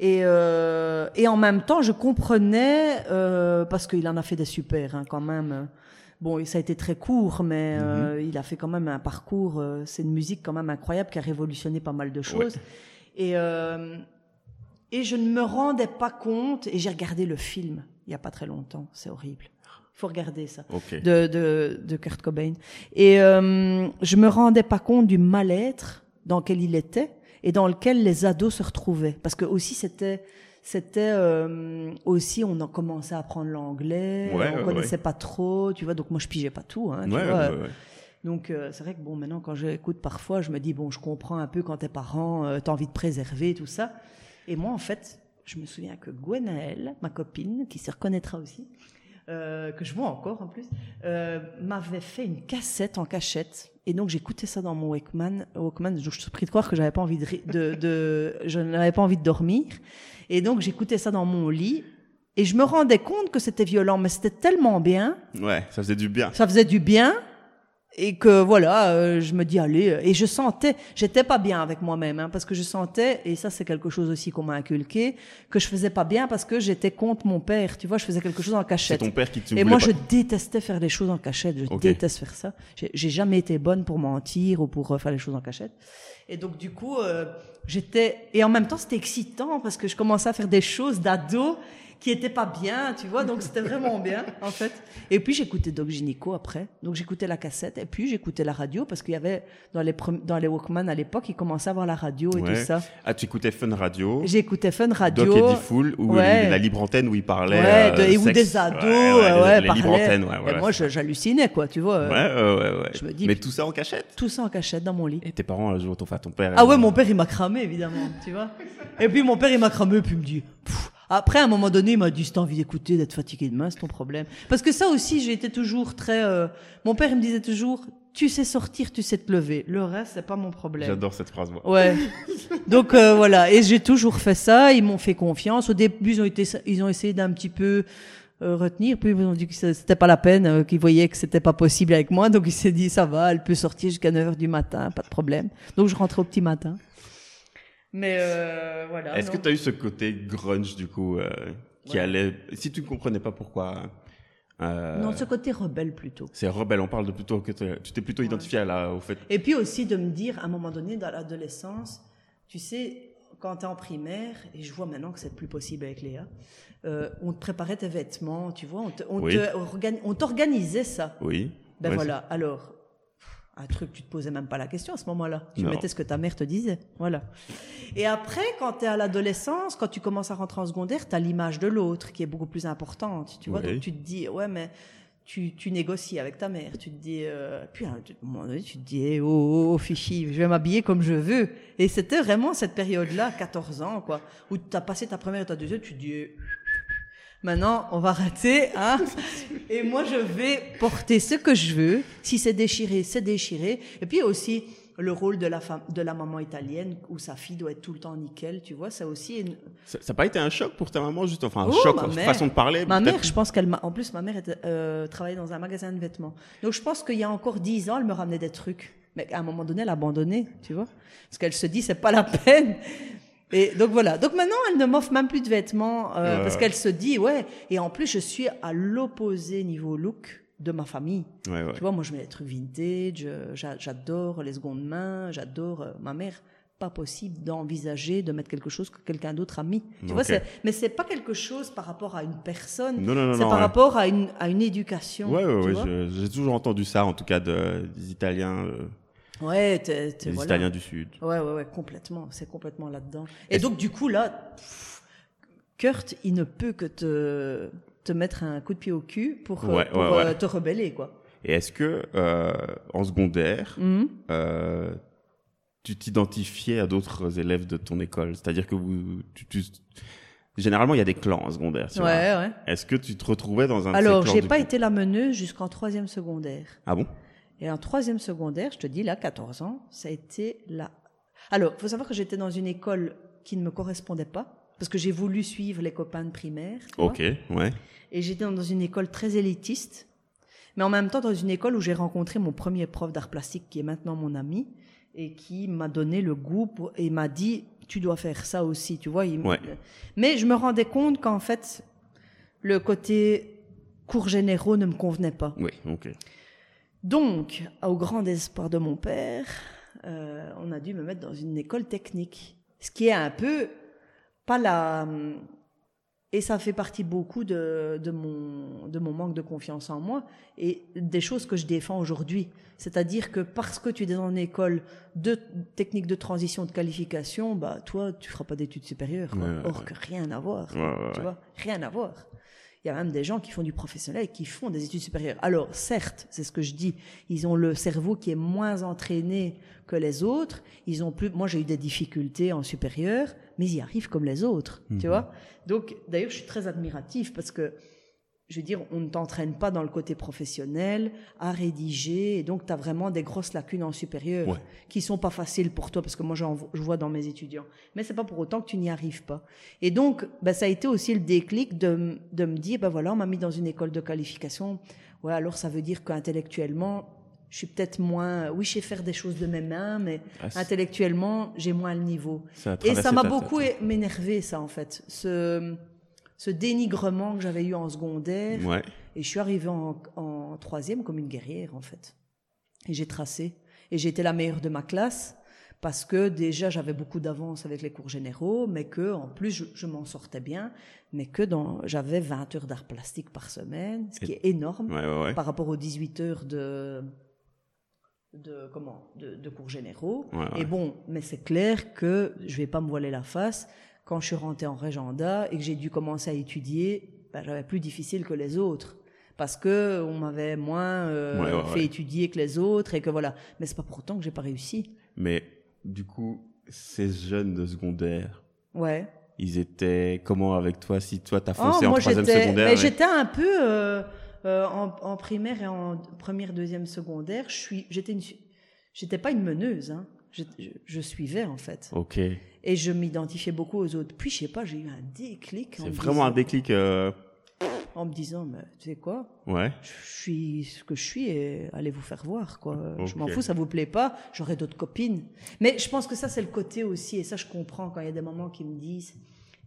Speaker 1: Et, euh, et en même temps, je comprenais, euh, parce qu'il en a fait des super hein, quand même. Bon, ça a été très court, mais euh,
Speaker 2: Mhm.
Speaker 1: il a fait quand même un parcours. euh, c'est une musique quand même incroyable qui a révolutionné pas mal de choses. Et, euh, et je ne me rendais pas compte, et j'ai regardé le film il y a pas très longtemps, c'est horrible. Il faut regarder ça
Speaker 2: Ok.
Speaker 1: de, de, de Kurt Cobain. Et euh, je me rendais pas compte du mal-être dans lequel il était et dans lequel les ados se retrouvaient. Parce que aussi c'était c'était euh, aussi on a commencé à apprendre l'anglais,
Speaker 2: Ouais,
Speaker 1: on
Speaker 2: ouais,
Speaker 1: connaissait pas trop, tu vois. Donc moi je pigeais pas tout. Hein, tu
Speaker 2: Ouais,
Speaker 1: vois.
Speaker 2: ouais, ouais.
Speaker 1: Donc euh, c'est vrai que bon maintenant quand j'écoute parfois je me dis bon je comprends un peu quand tes parents euh, t'as envie de préserver tout ça. Et moi en fait je me souviens que Gwenaëlle, ma copine qui se reconnaîtra aussi, euh, que je vois encore en plus, euh, m'avait fait une cassette en cachette. Et donc j'écoutais ça dans mon Walkman. Walkman, je suis pris de croire que j'avais pas envie de, de, de je n'avais pas envie de dormir. Et donc j'écoutais ça dans mon lit. Et je me rendais compte que c'était violent, mais c'était tellement bien
Speaker 2: Ouais, ça faisait du bien.
Speaker 1: ça faisait du bien et que voilà euh, je me dis allez euh, et je sentais j'étais pas bien avec moi-même hein, parce que je sentais et ça c'est quelque chose aussi qu'on m'a inculqué que je faisais pas bien parce que j'étais contre mon père tu vois je faisais quelque chose en
Speaker 2: C'est
Speaker 1: cachette
Speaker 2: ton père qui te
Speaker 1: et moi
Speaker 2: pas-
Speaker 1: je détestais faire les choses en cachette je déteste faire ça. J'ai j'ai jamais été bonne pour mentir ou pour euh, faire les choses en cachette. Et donc du coup euh, j'étais et en même temps c'était excitant parce que je commençais à faire des choses d'ado qui étaient pas bien, tu vois, donc c'était vraiment bien, en fait. Et puis j'écoutais Doc Gynéco après, donc j'écoutais la cassette, et puis j'écoutais la radio, parce qu'il y avait, dans les, dans les Walkman à l'époque, ils commençaient à avoir la radio et
Speaker 2: Ouais.
Speaker 1: tout ça.
Speaker 2: Ah, tu écoutais Fun Radio,
Speaker 1: J'écoutais Fun Radio.
Speaker 2: Doc Eddie Fool, ou
Speaker 1: Ouais.
Speaker 2: la libre antenne où il parlait.
Speaker 1: Ouais, de-
Speaker 2: euh,
Speaker 1: et ou
Speaker 2: sexe.
Speaker 1: des ados,
Speaker 2: Ouais,
Speaker 1: ouais,
Speaker 2: les-
Speaker 1: parlaient.
Speaker 2: antenne, ouais,
Speaker 1: Et moi, j'hallucinais, quoi, tu vois. euh,
Speaker 2: Ouais, ouais, ouais, ouais.
Speaker 1: Je me dis-
Speaker 2: Mais tout ça en cachette?
Speaker 1: Tout ça en cachette dans mon lit.
Speaker 2: Et tes parents, fait à ton père.
Speaker 1: Ah
Speaker 2: euh,
Speaker 1: ouais, mon père, il m'a cramé, évidemment, tu vois. Et puis mon père, il m'a cramé, puis il me dit... Pff. Après, à un moment donné, il m'a dit, si t'as envie d'écouter, d'être fatigué demain, c'est ton problème. Parce que ça aussi, j'ai été toujours très... euh, Mon père, il me disait toujours, tu sais sortir, tu sais te lever. Le reste, c'est pas mon problème.
Speaker 2: J'adore cette phrase, moi.
Speaker 1: Ouais. <laughs> Donc euh, voilà, et j'ai toujours fait ça. Ils m'ont fait confiance. Au début, ils ont été, ils ont essayé d'un petit peu euh, retenir, puis ils ont dit que c'était pas la peine, euh, qu'ils voyaient que c'était pas possible avec moi. Donc il s'est dit ça va, elle peut sortir jusqu'à 9 heures du matin, pas de problème. Donc je rentrais au petit matin. Mais euh, voilà.
Speaker 2: Est-ce que tu as eu ce côté grunge, du coup, euh, qui
Speaker 1: Ouais.
Speaker 2: allait. Si tu ne comprenais pas pourquoi. euh,
Speaker 1: non, ce côté rebelle plutôt.
Speaker 2: C'est rebelle, on parle de plutôt que tu t'es plutôt identifié à la, au fait.
Speaker 1: Et puis aussi de me dire, à un moment donné, dans l'adolescence, tu sais, quand tu es en primaire, et je vois maintenant que c'est plus possible avec Léa, euh, on te préparait tes vêtements, tu vois, on te- on
Speaker 2: Oui.
Speaker 1: te organi- on t'organisait ça.
Speaker 2: Oui.
Speaker 1: Ben
Speaker 2: Ouais,
Speaker 1: voilà, alors, un truc, tu te posais même pas la question à ce moment-là. Tu
Speaker 2: Non.
Speaker 1: mettais ce que ta mère te disait. Voilà. Et après, quand tu es à l'adolescence, quand tu commences à rentrer en secondaire, tu as l'image de l'autre qui est beaucoup plus importante. Tu vois,
Speaker 2: Oui.
Speaker 1: donc tu te dis, ouais, mais tu, tu négocies avec ta mère. Tu te dis, euh, puis à un moment donné, tu te dis, eh, oh, oh, oh, fichi, je vais m'habiller comme je veux. Et c'était vraiment cette période-là, 14 ans, quoi, où tu as passé ta première et ta deuxième, tu te dis, eh, Maintenant, on va arrêter, hein. Et moi, je vais porter ce que je veux. Si c'est déchiré, c'est déchiré. Et puis aussi le rôle de la femme, de la maman italienne, où sa fille doit être tout le temps nickel. Tu vois, ça aussi. Une...
Speaker 2: Ça n'a pas été un choc pour ta maman, juste enfin un
Speaker 1: Oh,
Speaker 2: choc,
Speaker 1: mère.
Speaker 2: façon de parler.
Speaker 1: Ma mère, je pense qu'elle m'a. En plus, ma mère était, euh, travaillait dans un magasin de vêtements. Donc, je pense qu'il y a encore dix ans, elle me ramenait des trucs. Mais à un moment donné, elle a abandonné, tu vois. Parce qu'elle se dit, c'est pas la <laughs> peine. Et donc voilà. Donc maintenant, elle ne m'offre même plus de vêtements euh,
Speaker 2: Ouais,
Speaker 1: parce qu'elle se dit, ouais. Et en plus, je suis à l'opposé niveau look de ma famille.
Speaker 2: Ouais, ouais.
Speaker 1: Tu vois, moi, je mets des trucs vintage. j'a- J'adore les secondes mains. J'adore euh, ma mère. Pas possible d'envisager de mettre quelque chose que quelqu'un d'autre a mis. Tu vois, mais c'est pas quelque chose par rapport à une personne.
Speaker 2: Non, non, non,
Speaker 1: C'est par
Speaker 2: ouais.
Speaker 1: rapport à une, à une éducation.
Speaker 2: Ouais, ouais, ouais, j'ai toujours entendu ça, en tout cas, de, des Italiens, euh,
Speaker 1: Ouais, t'es- t'es-
Speaker 2: des
Speaker 1: voilà.
Speaker 2: Italiens du Sud.
Speaker 1: Ouais, ouais, ouais, complètement. C'est complètement là-dedans. Et
Speaker 2: Est-ce-
Speaker 1: donc, du coup, là, pff, Kurt, il ne peut que te, te mettre un coup de pied au cul pour, euh,
Speaker 2: Ouais,
Speaker 1: pour
Speaker 2: ouais,
Speaker 1: euh,
Speaker 2: ouais.
Speaker 1: te rebeller, quoi.
Speaker 2: Et est-ce que, euh, en secondaire, euh, tu t'identifiais à d'autres élèves de ton école? C'est-à-dire que vous, tu, tu- généralement, il y a des clans en secondaire. tu vois.
Speaker 1: Ouais, ouais.
Speaker 2: Est-ce que tu te retrouvais dans un de
Speaker 1: Alors,
Speaker 2: ces clans
Speaker 1: j'ai pas
Speaker 2: coup?
Speaker 1: été la meneuse jusqu'en troisième secondaire.
Speaker 2: Ah bon?
Speaker 1: Et en troisième secondaire, je te dis, là, 14 ans, ça a été là. Alors, faut savoir que j'étais dans une école qui ne me correspondait pas, parce que j'ai voulu suivre les copains de primaire. vois.
Speaker 2: Ok, ouais.
Speaker 1: Et j'étais dans une école très élitiste. Mais en même temps, dans une école où j'ai rencontré mon premier prof d'art plastique, qui est maintenant mon ami, et qui m'a donné le goût pour, et m'a dit, tu dois faire ça aussi, tu vois. il m-
Speaker 2: Ouais.
Speaker 1: Mais je me rendais compte qu'en fait, le côté cours généraux ne me convenait pas.
Speaker 2: Oui, ok.
Speaker 1: Donc, au grand espoir de mon père, euh, on a dû me mettre dans une école technique. Ce qui est un peu pas la. Et ça fait partie beaucoup de, de, mon, de mon manque de confiance en moi et des choses que je défends aujourd'hui. C'est-à-dire que parce que tu es dans une école de technique de transition de qualification, bah, toi, tu feras pas d'études supérieures.
Speaker 2: Ouais, ouais,
Speaker 1: Or
Speaker 2: ouais.
Speaker 1: que rien à voir. Tu vois, rien à voir. Il y a même des gens qui font du professionnel et qui font des études supérieures. Alors, certes, c'est ce que je dis, ils ont le cerveau qui est moins entraîné que les autres. Ils ont plus. Moi, j'ai eu des difficultés en supérieur, mais ils y arrivent comme les autres.
Speaker 2: Mhm.
Speaker 1: Tu vois. Donc, d'ailleurs, je suis très admiratif parce que, je veux dire, on ne t'entraîne pas dans le côté professionnel à rédiger, et donc tu as vraiment des grosses lacunes en supérieur
Speaker 2: Ouais.
Speaker 1: qui sont pas faciles pour toi parce que moi, j'en- je vois dans mes étudiants. Mais c'est pas pour autant que tu n'y arrives pas. Et donc, ben, ça a été aussi le déclic de, de me dire, ben voilà, on m'a mis dans une école de qualification. Ouais, alors ça veut dire qu'intellectuellement, je suis peut-être moins. Oui, je sais faire des choses de mes mains, mais
Speaker 2: Ah,
Speaker 1: intellectuellement, j'ai moins le niveau.
Speaker 2: Ça
Speaker 1: Et ça m'a beaucoup
Speaker 2: tête.
Speaker 1: é- m'énervé, ça, en fait. Ce, ce dénigrement que j'avais eu en secondaire.
Speaker 2: Ouais.
Speaker 1: Et je suis arrivée en, en troisième comme une guerrière, en fait. Et j'ai tracé. Et j'ai été la meilleure de ma classe parce que déjà j'avais beaucoup d'avance avec les cours généraux, mais que en plus je, je m'en sortais bien, mais que dans j'avais 20 heures d'art plastique par semaine, ce qui est énorme
Speaker 2: Ouais, ouais, ouais.
Speaker 1: par rapport aux 18 heures de de comment de, de cours généraux. Et bon, mais c'est clair que je vais pas me voiler la face. Quand je suis rentrée en régenda et que j'ai dû commencer à étudier, ben, j'avais plus difficile que les autres parce que on m'avait moins euh,
Speaker 2: Ouais, ouais,
Speaker 1: fait
Speaker 2: ouais.
Speaker 1: étudier que les autres et que voilà. Mais c'est pas pour autant que j'ai pas réussi.
Speaker 2: Mais du coup, ces jeunes de secondaire,
Speaker 1: Ouais.
Speaker 2: ils étaient comment avec toi si toi t'as
Speaker 1: Oh,
Speaker 2: foncé en
Speaker 1: moi
Speaker 2: troisième secondaire
Speaker 1: mais j'étais un peu euh, euh, en, en primaire et en première, deuxième secondaire. Je suis, j'étais une, su- j'étais pas une meneuse. Hein. Je, je, je suivais en fait,
Speaker 2: Ok.
Speaker 1: Et je m'identifiais beaucoup aux autres. Puis je sais pas, j'ai eu un déclic.
Speaker 2: C'est
Speaker 1: me
Speaker 2: vraiment un déclic. euh,
Speaker 1: En me disant, mais tu sais quoi,
Speaker 2: Ouais.
Speaker 1: je suis ce que je suis et allez vous faire voir quoi. Je m'en fous, ça vous plaît pas, j'aurai d'autres copines. Mais je pense que ça c'est le côté aussi et ça je comprends quand il y a des mamans qui me disent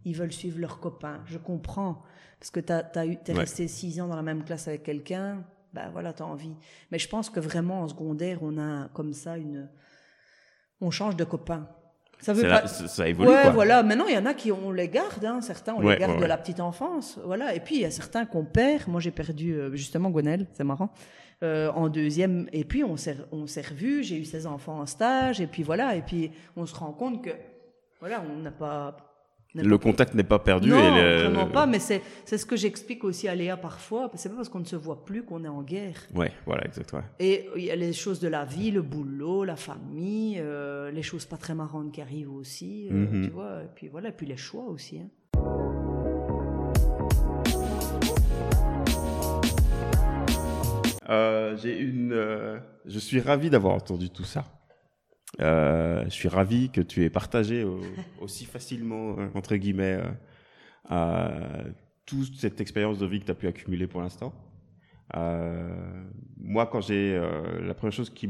Speaker 1: ils veulent suivre leurs copains. Je comprends parce que t'as as eu t'es
Speaker 2: Ouais.
Speaker 1: resté six ans dans la même classe avec quelqu'un, ben voilà t'as envie. Mais je pense que vraiment en secondaire on a comme ça une on change de copain. Ça veut pas
Speaker 2: ça, évolue
Speaker 1: ouais,
Speaker 2: quoi.
Speaker 1: voilà. Maintenant, il y en a qui on les garde, hein, certains on
Speaker 2: Ouais,
Speaker 1: les garde
Speaker 2: ouais,
Speaker 1: de la petite enfance, voilà. Et puis il y a certains qu'on perd. Moi, j'ai perdu euh, justement Gwenel, c'est marrant, euh, en deuxième. Et puis on s'est on s'est revus. J'ai eu 16 enfants en stage. Et puis voilà. Et puis on se rend compte que voilà, on n'a pas.
Speaker 2: Le contact n'est pas perdu.
Speaker 1: non,
Speaker 2: et le-
Speaker 1: vraiment pas. Mais c'est c'est ce que j'explique aussi à Léa parfois. C'est pas parce qu'on ne se voit plus qu'on est en guerre.
Speaker 2: Ouais, voilà, exactement.
Speaker 1: Et il y a les choses de la vie, le boulot, la famille, euh, les choses pas très marrantes qui arrivent aussi, euh,
Speaker 2: Mhm.
Speaker 1: tu vois. Et puis voilà, et puis les choix aussi. hein.
Speaker 2: Euh, j'ai une. je suis ravi d'avoir entendu tout ça. Euh, je suis ravi que tu aies partagé au- <laughs> aussi facilement, euh, entre guillemets, euh, euh, toute cette expérience de vie que tu as pu accumuler pour l'instant. Euh, moi, quand j'ai. euh, la première chose qui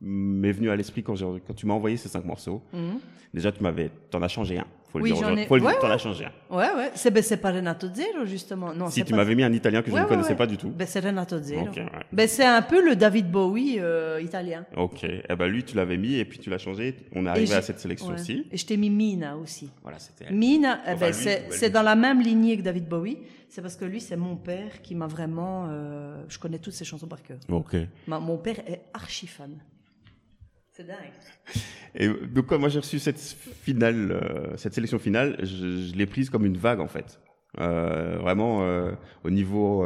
Speaker 2: m'est venue à l'esprit quand tu m'as envoyé ces cinq morceaux,
Speaker 1: Mhm.
Speaker 2: déjà, tu m'avais. T'en as changé un. Faut le
Speaker 1: Oui,
Speaker 2: dire
Speaker 1: ai-
Speaker 2: Faut le dire,
Speaker 1: ouais,
Speaker 2: t'en as changé un.
Speaker 1: Ouais, ouais. C'est ben, pas Renato Zero, justement. Non,
Speaker 2: Si tu m'avais mis un italien que je
Speaker 1: Ouais,
Speaker 2: ne connaissais pas du tout.
Speaker 1: Ben, c'est Renato Zero. Ben, c'est un peu le David Bowie euh, italien.
Speaker 2: Ok, eh ben lui tu l'avais mis et puis tu l'as changé. On est arrivé à cette sélection aussi.
Speaker 1: Et je t'ai mis Mina aussi.
Speaker 2: Voilà, c'était.
Speaker 1: Mina, eh ben, c'est dans la même lignée que David Bowie. C'est parce que lui, c'est mon père qui m'a vraiment. euh, je connais toutes ses chansons par cœur.
Speaker 2: Ok.
Speaker 1: Ma- mon père est archi fan. C'est dingue.
Speaker 2: Et donc quand moi j'ai reçu cette finale, euh, cette sélection finale, je, je l'ai prise comme une vague en fait. Euh, vraiment euh, au niveau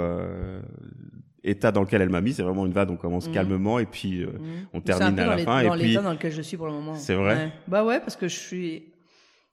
Speaker 2: état dans lequel elle m'a mis, c'est vraiment une vague. On commence
Speaker 1: Mhm.
Speaker 2: calmement et puis euh, on termine à
Speaker 1: dans
Speaker 2: la
Speaker 1: les-
Speaker 2: fin.
Speaker 1: dans
Speaker 2: Et puis
Speaker 1: l'état dans lequel je suis pour le moment.
Speaker 2: C'est vrai
Speaker 1: Ouais. Bah ouais, parce que je suis,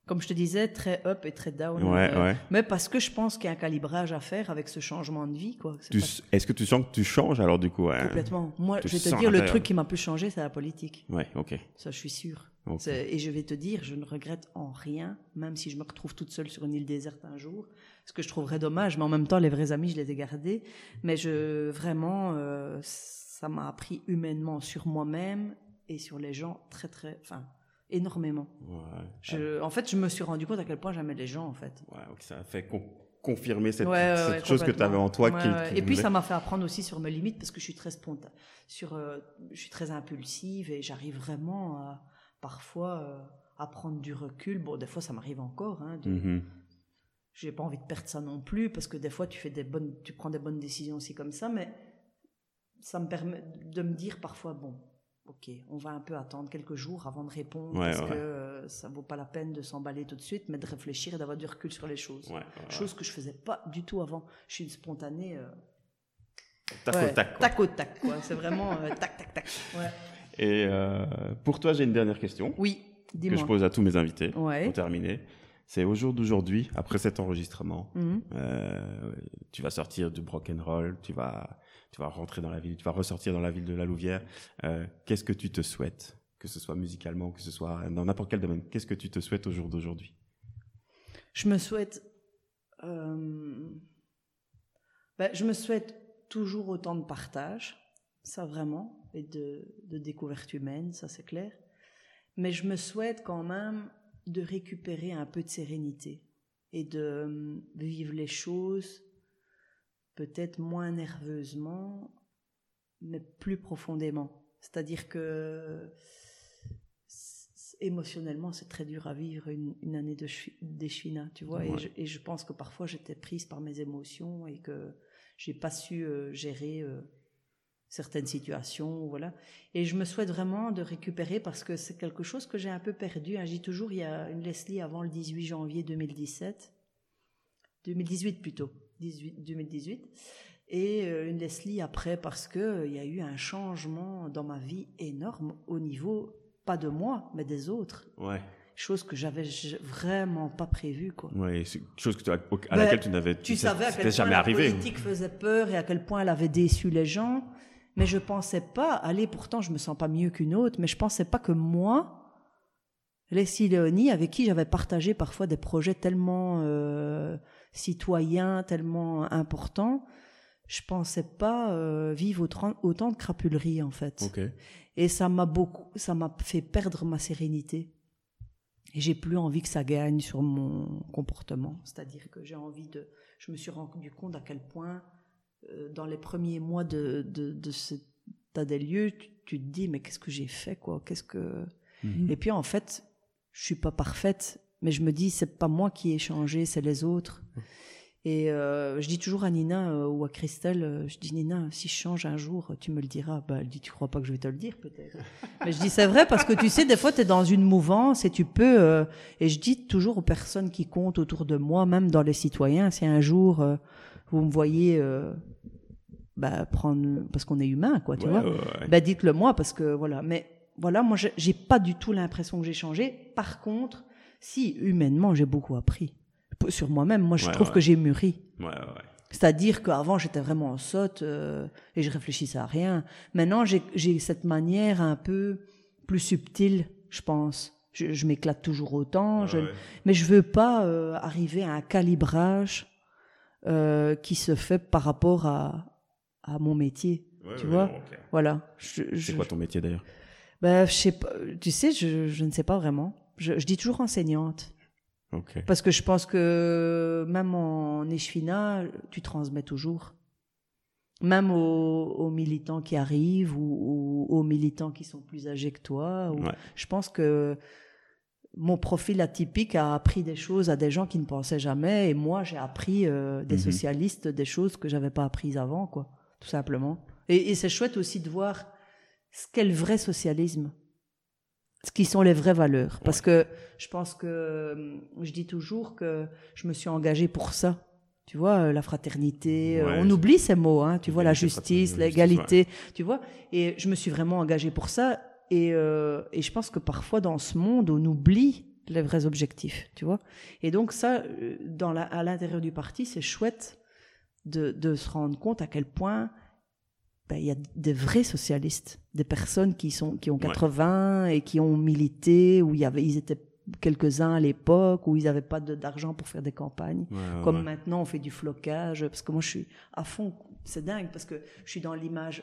Speaker 1: comme je te disais, très up et très down.
Speaker 2: Ouais,
Speaker 1: Euh,
Speaker 2: ouais.
Speaker 1: Mais parce que je pense qu'il y a un calibrage à faire avec ce changement de vie, quoi. Pas
Speaker 2: est-ce que tu sens que tu changes alors du coup hein
Speaker 1: complètement. Moi,
Speaker 2: tu
Speaker 1: je vais te dire, le truc qui m'a plus changé, c'est la politique.
Speaker 2: Ouais, ok.
Speaker 1: Ça, je suis sûre. Et je vais te dire, je ne regrette en rien, même si je me retrouve toute seule sur une île déserte un jour, ce que je trouverais dommage. Mais en même temps, les vrais amis, je les ai gardés. Mais je, vraiment, euh, ça m'a appris humainement sur moi-même et sur les gens très, très, enfin, énormément.
Speaker 2: Ouais.
Speaker 1: Je, en fait, je me suis rendu compte à quel point j'aimais les gens, en fait.
Speaker 2: Ouais, ça a fait con- confirmer cette,
Speaker 1: Ouais,
Speaker 2: chose que tu avais en toi. qui,
Speaker 1: Et puis ça m'a fait apprendre aussi sur mes limites parce que je suis très spontanée, sur, euh, je suis très impulsive et j'arrive vraiment à, parfois euh, à prendre du recul. Bon, des fois ça m'arrive encore. Hein, de,
Speaker 2: Mhm.
Speaker 1: J'ai pas envie de perdre ça non plus parce que des fois tu fais des bonnes, tu prends des bonnes décisions aussi comme ça, mais ça me permet de me dire parfois bon. Ok, on va un peu attendre quelques jours avant de répondre
Speaker 2: Ouais,
Speaker 1: parce
Speaker 2: ouais.
Speaker 1: que euh, ça vaut pas la peine de s'emballer tout de suite, mais de réfléchir et d'avoir du recul sur les choses.
Speaker 2: Ouais.
Speaker 1: Chose que je faisais pas du tout avant. Je suis une spontanée. euh,
Speaker 2: Tac au tac. quoi.
Speaker 1: tac au tac, quoi. C'est vraiment euh, tac, tac, tac.
Speaker 2: Et euh, pour toi, j'ai une dernière question
Speaker 1: Oui,
Speaker 2: que je
Speaker 1: dis-moi.
Speaker 2: pose à tous mes invités pour terminer. C'est au jour d'aujourd'hui, après cet enregistrement,
Speaker 1: Mhm.
Speaker 2: euh, tu vas sortir du roll, tu vas, tu vas rentrer dans la ville, tu vas ressortir dans la ville de la Louvière. Euh, Qu'est-ce que tu te souhaites, que ce soit musicalement, que ce soit dans n'importe quel domaine Qu'est-ce que tu te souhaites au jour d'aujourd'hui?
Speaker 1: Je me souhaite. euh, ben, je me souhaite toujours autant de partage, ça vraiment, et de, de découverte humaine, ça c'est clair. Mais je me souhaite quand même de récupérer un peu de sérénité et de euh, vivre les choses peut-être moins nerveusement, mais plus profondément. C'est-à-dire que émotionnellement, c'est très dur à vivre une, une année de d'Echwina, tu vois.
Speaker 2: Ouais.
Speaker 1: Et, je, et je pense que parfois j'étais prise par mes émotions et que j'ai pas su euh, gérer euh, certaines situations, voilà. Et je me souhaite vraiment de récupérer parce que c'est quelque chose que j'ai un peu perdu. hein. Dis toujours, il y a une Leslie avant le 18 janvier 2017, 2018 plutôt, 18, 2018, et euh, une Leslie après parce que euh, il y a eu un changement dans ma vie énorme au niveau pas de moi mais des autres,
Speaker 2: Ouais.
Speaker 1: chose que j'avais vraiment pas prévu quoi.
Speaker 2: Ouais, chose que tu à
Speaker 1: Ben,
Speaker 2: laquelle tu n'avais
Speaker 1: Tu
Speaker 2: sais-
Speaker 1: savais à quel point
Speaker 2: jamais
Speaker 1: la
Speaker 2: arrivé.
Speaker 1: politique faisait peur et à quel point elle avait déçu les gens. Mais je pensais pas, allez, pourtant je me sens pas mieux qu'une autre, mais je pensais pas que moi, Leslie Léonie, avec qui j'avais partagé parfois des projets tellement euh, citoyens, tellement importants, je pensais pas euh, vivre autant, autant de crapulerie en fait. Et ça m'a beaucoup, ça m'a fait perdre ma sérénité. Et j'ai plus envie que ça gagne sur mon comportement. C'est-à-dire que j'ai envie de. Je me suis rendu compte à quel point, euh, dans les premiers mois de, de, de cet état des lieux, tu, tu te dis mais qu'est-ce que j'ai fait quoi? Qu'est-ce que
Speaker 2: Mhm.
Speaker 1: Et puis en fait, je suis pas parfaite, mais je me dis c'est pas moi qui ai changé, c'est les autres. Et euh, je dis toujours à Nina euh, ou à Christelle, euh, je dis Nina, si je change un jour, tu me le diras. Bah, elle dit, tu crois pas que je vais te le dire peut-être. <laughs> Mais je dis c'est vrai parce que tu sais, des fois tu es dans une mouvance et tu peux. euh, et je dis toujours aux personnes qui comptent autour de moi, même dans les citoyens, si un jour euh, vous me voyez euh, bah, prendre, parce qu'on est humain, quoi, tu
Speaker 2: Ouais,
Speaker 1: vois.
Speaker 2: ouais, ouais.
Speaker 1: Bah, dites-le moi parce que voilà. Mais voilà, moi j'ai pas du tout l'impression que j'ai changé. Par contre, si humainement j'ai beaucoup appris sur moi-même, moi je
Speaker 2: Ouais,
Speaker 1: trouve
Speaker 2: ouais.
Speaker 1: que j'ai mûri.
Speaker 2: Ouais, ouais, ouais.
Speaker 1: C'est-à-dire qu'avant, j'étais vraiment en sotte euh, et je réfléchissais à rien. Maintenant, j'ai cette manière un peu plus subtile, je pense. Je, je m'éclate toujours autant, je-
Speaker 2: Ouais, ouais.
Speaker 1: mais je veux pas euh, arriver à un calibrage euh, qui se fait par rapport à, à mon métier.
Speaker 2: Ouais,
Speaker 1: tu
Speaker 2: ouais,
Speaker 1: vois? Voilà.
Speaker 2: C'est quoi ton métier d'ailleurs?
Speaker 1: Ben, je sais pas. Tu sais, je, je ne sais pas vraiment. Je, je dis toujours enseignante. Parce que je pense que même en échevina, tu transmets toujours. Même aux, aux militants qui arrivent ou, ou aux militants qui sont plus âgés que toi. ou-
Speaker 2: Ouais.
Speaker 1: Je pense que mon profil atypique a appris des choses à des gens qui ne pensaient jamais. Et moi, j'ai appris euh, des
Speaker 2: Mhm.
Speaker 1: socialistes des choses que j'avais pas apprises avant, quoi. Tout simplement. Et, et c'est chouette aussi de voir ce qu'est le vrai socialisme ce qui sont les vraies valeurs. Parce que je pense que euh, je dis toujours que je me suis engagée pour ça. Tu vois, euh, la fraternité, euh,
Speaker 2: Ouais,
Speaker 1: on
Speaker 2: c'est-
Speaker 1: oublie ces mots, hein, tu vois, la justice, l'égalité, tu vois. Et je me suis vraiment engagée pour ça. Et, euh, et je pense que parfois dans ce monde, on oublie les vrais objectifs, tu vois. Et donc ça, dans la, à l'intérieur du parti, c'est chouette de, de se rendre compte à quel point ben, il y a des vrais socialistes, des personnes qui sont qui ont
Speaker 2: Ouais.
Speaker 1: 80 et qui ont milité où il y avait ils étaient quelques-uns à l'époque où ils n'avaient pas d'argent pour faire des campagnes.
Speaker 2: Ouais, ouais,
Speaker 1: Comme
Speaker 2: ouais.
Speaker 1: maintenant, on fait du flocage. Parce que moi, je suis à fond. C'est dingue parce que je suis dans l'image,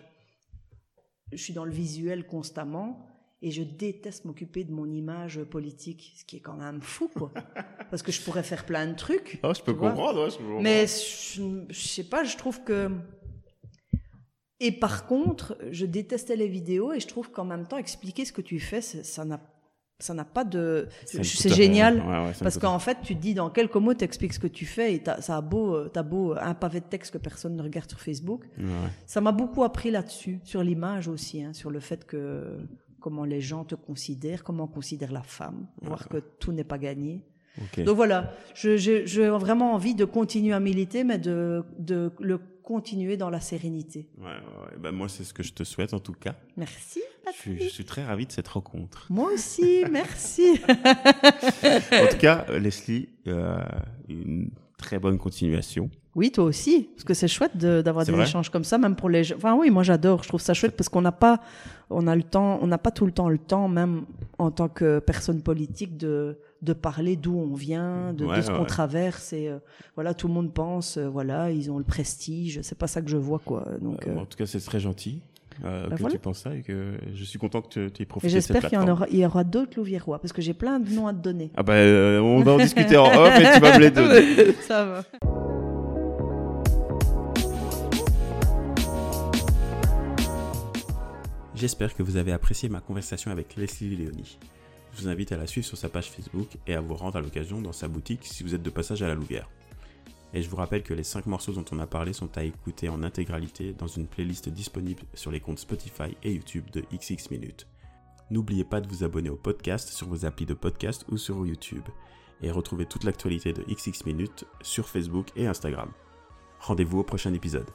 Speaker 1: je suis dans le visuel constamment. Et je déteste m'occuper de mon image politique, ce qui est quand même fou, quoi. <laughs> Parce que je pourrais faire plein de trucs.
Speaker 2: Oh, je peux comprendre, ouais, je peux comprendre.
Speaker 1: Mais je, je sais pas, je trouve que. Et par contre, je détestais les vidéos et je trouve qu'en même temps, expliquer ce que tu fais, ça n'a, ça n'a pas de. C'est génial.
Speaker 2: Ouais, ouais,
Speaker 1: Parce qu'en fait, tu te dis dans quelques mots, t'expliques ce que tu fais et t'as, ça a beau, euh, t'as beau un pavé de texte que personne ne regarde sur Facebook.
Speaker 2: Ouais.
Speaker 1: Ça m'a beaucoup appris là-dessus, sur l'image aussi, hein, sur le fait que comment les gens te considèrent, comment on considère la femme, voir que tout n'est pas gagné. Donc voilà, j'ai vraiment envie de continuer à militer, mais de, de le continuer dans la sérénité.
Speaker 2: Ouais, ouais. Bah, moi, c'est ce que je te souhaite en tout cas.
Speaker 1: Merci.
Speaker 2: Je suis, je suis très ravi de cette rencontre.
Speaker 1: Moi aussi, <laughs> merci.
Speaker 2: En tout cas, euh, Leslie, euh, une très bonne continuation.
Speaker 1: Oui, toi aussi, parce que c'est chouette d'avoir des échanges comme ça, même pour les gens. Enfin oui, moi j'adore, je trouve ça chouette parce qu'on n'a pas, on a le temps, on n'a pas tout le temps le temps, même en tant que personne politique, de de parler d'où on vient, de, ce
Speaker 2: ouais.
Speaker 1: qu'on traverse. Et euh, voilà, tout le monde pense, euh, voilà, ils ont le prestige. C'est pas ça que je vois, quoi. Donc,
Speaker 2: euh, en tout cas, c'est très gentil euh,
Speaker 1: Bah
Speaker 2: que
Speaker 1: voilà.
Speaker 2: tu penses ça et que je suis content que tu aies
Speaker 1: et
Speaker 2: profité de cette
Speaker 1: j'espère qu'il y en aura, il y aura d'autres Louviérois, parce que j'ai plein de noms à te donner.
Speaker 2: Ah bah, euh, on va en <laughs> discuter en off et tu vas me les donner. <laughs>
Speaker 1: ça va.
Speaker 2: J'espère que vous avez apprécié ma conversation avec Leslie Léonie. Je vous invite à la suivre sur sa page Facebook et à vous rendre à l'occasion dans sa boutique si vous êtes de passage à la Louvière. Et je vous rappelle que les 5 morceaux dont on a parlé sont à écouter en intégralité dans une playlist disponible sur les comptes Spotify et YouTube de XX Minutes. N'oubliez pas de vous abonner au podcast sur vos applis de podcast ou sur YouTube. Et retrouvez toute l'actualité de XX Minutes sur Facebook et Instagram. Rendez-vous au prochain épisode.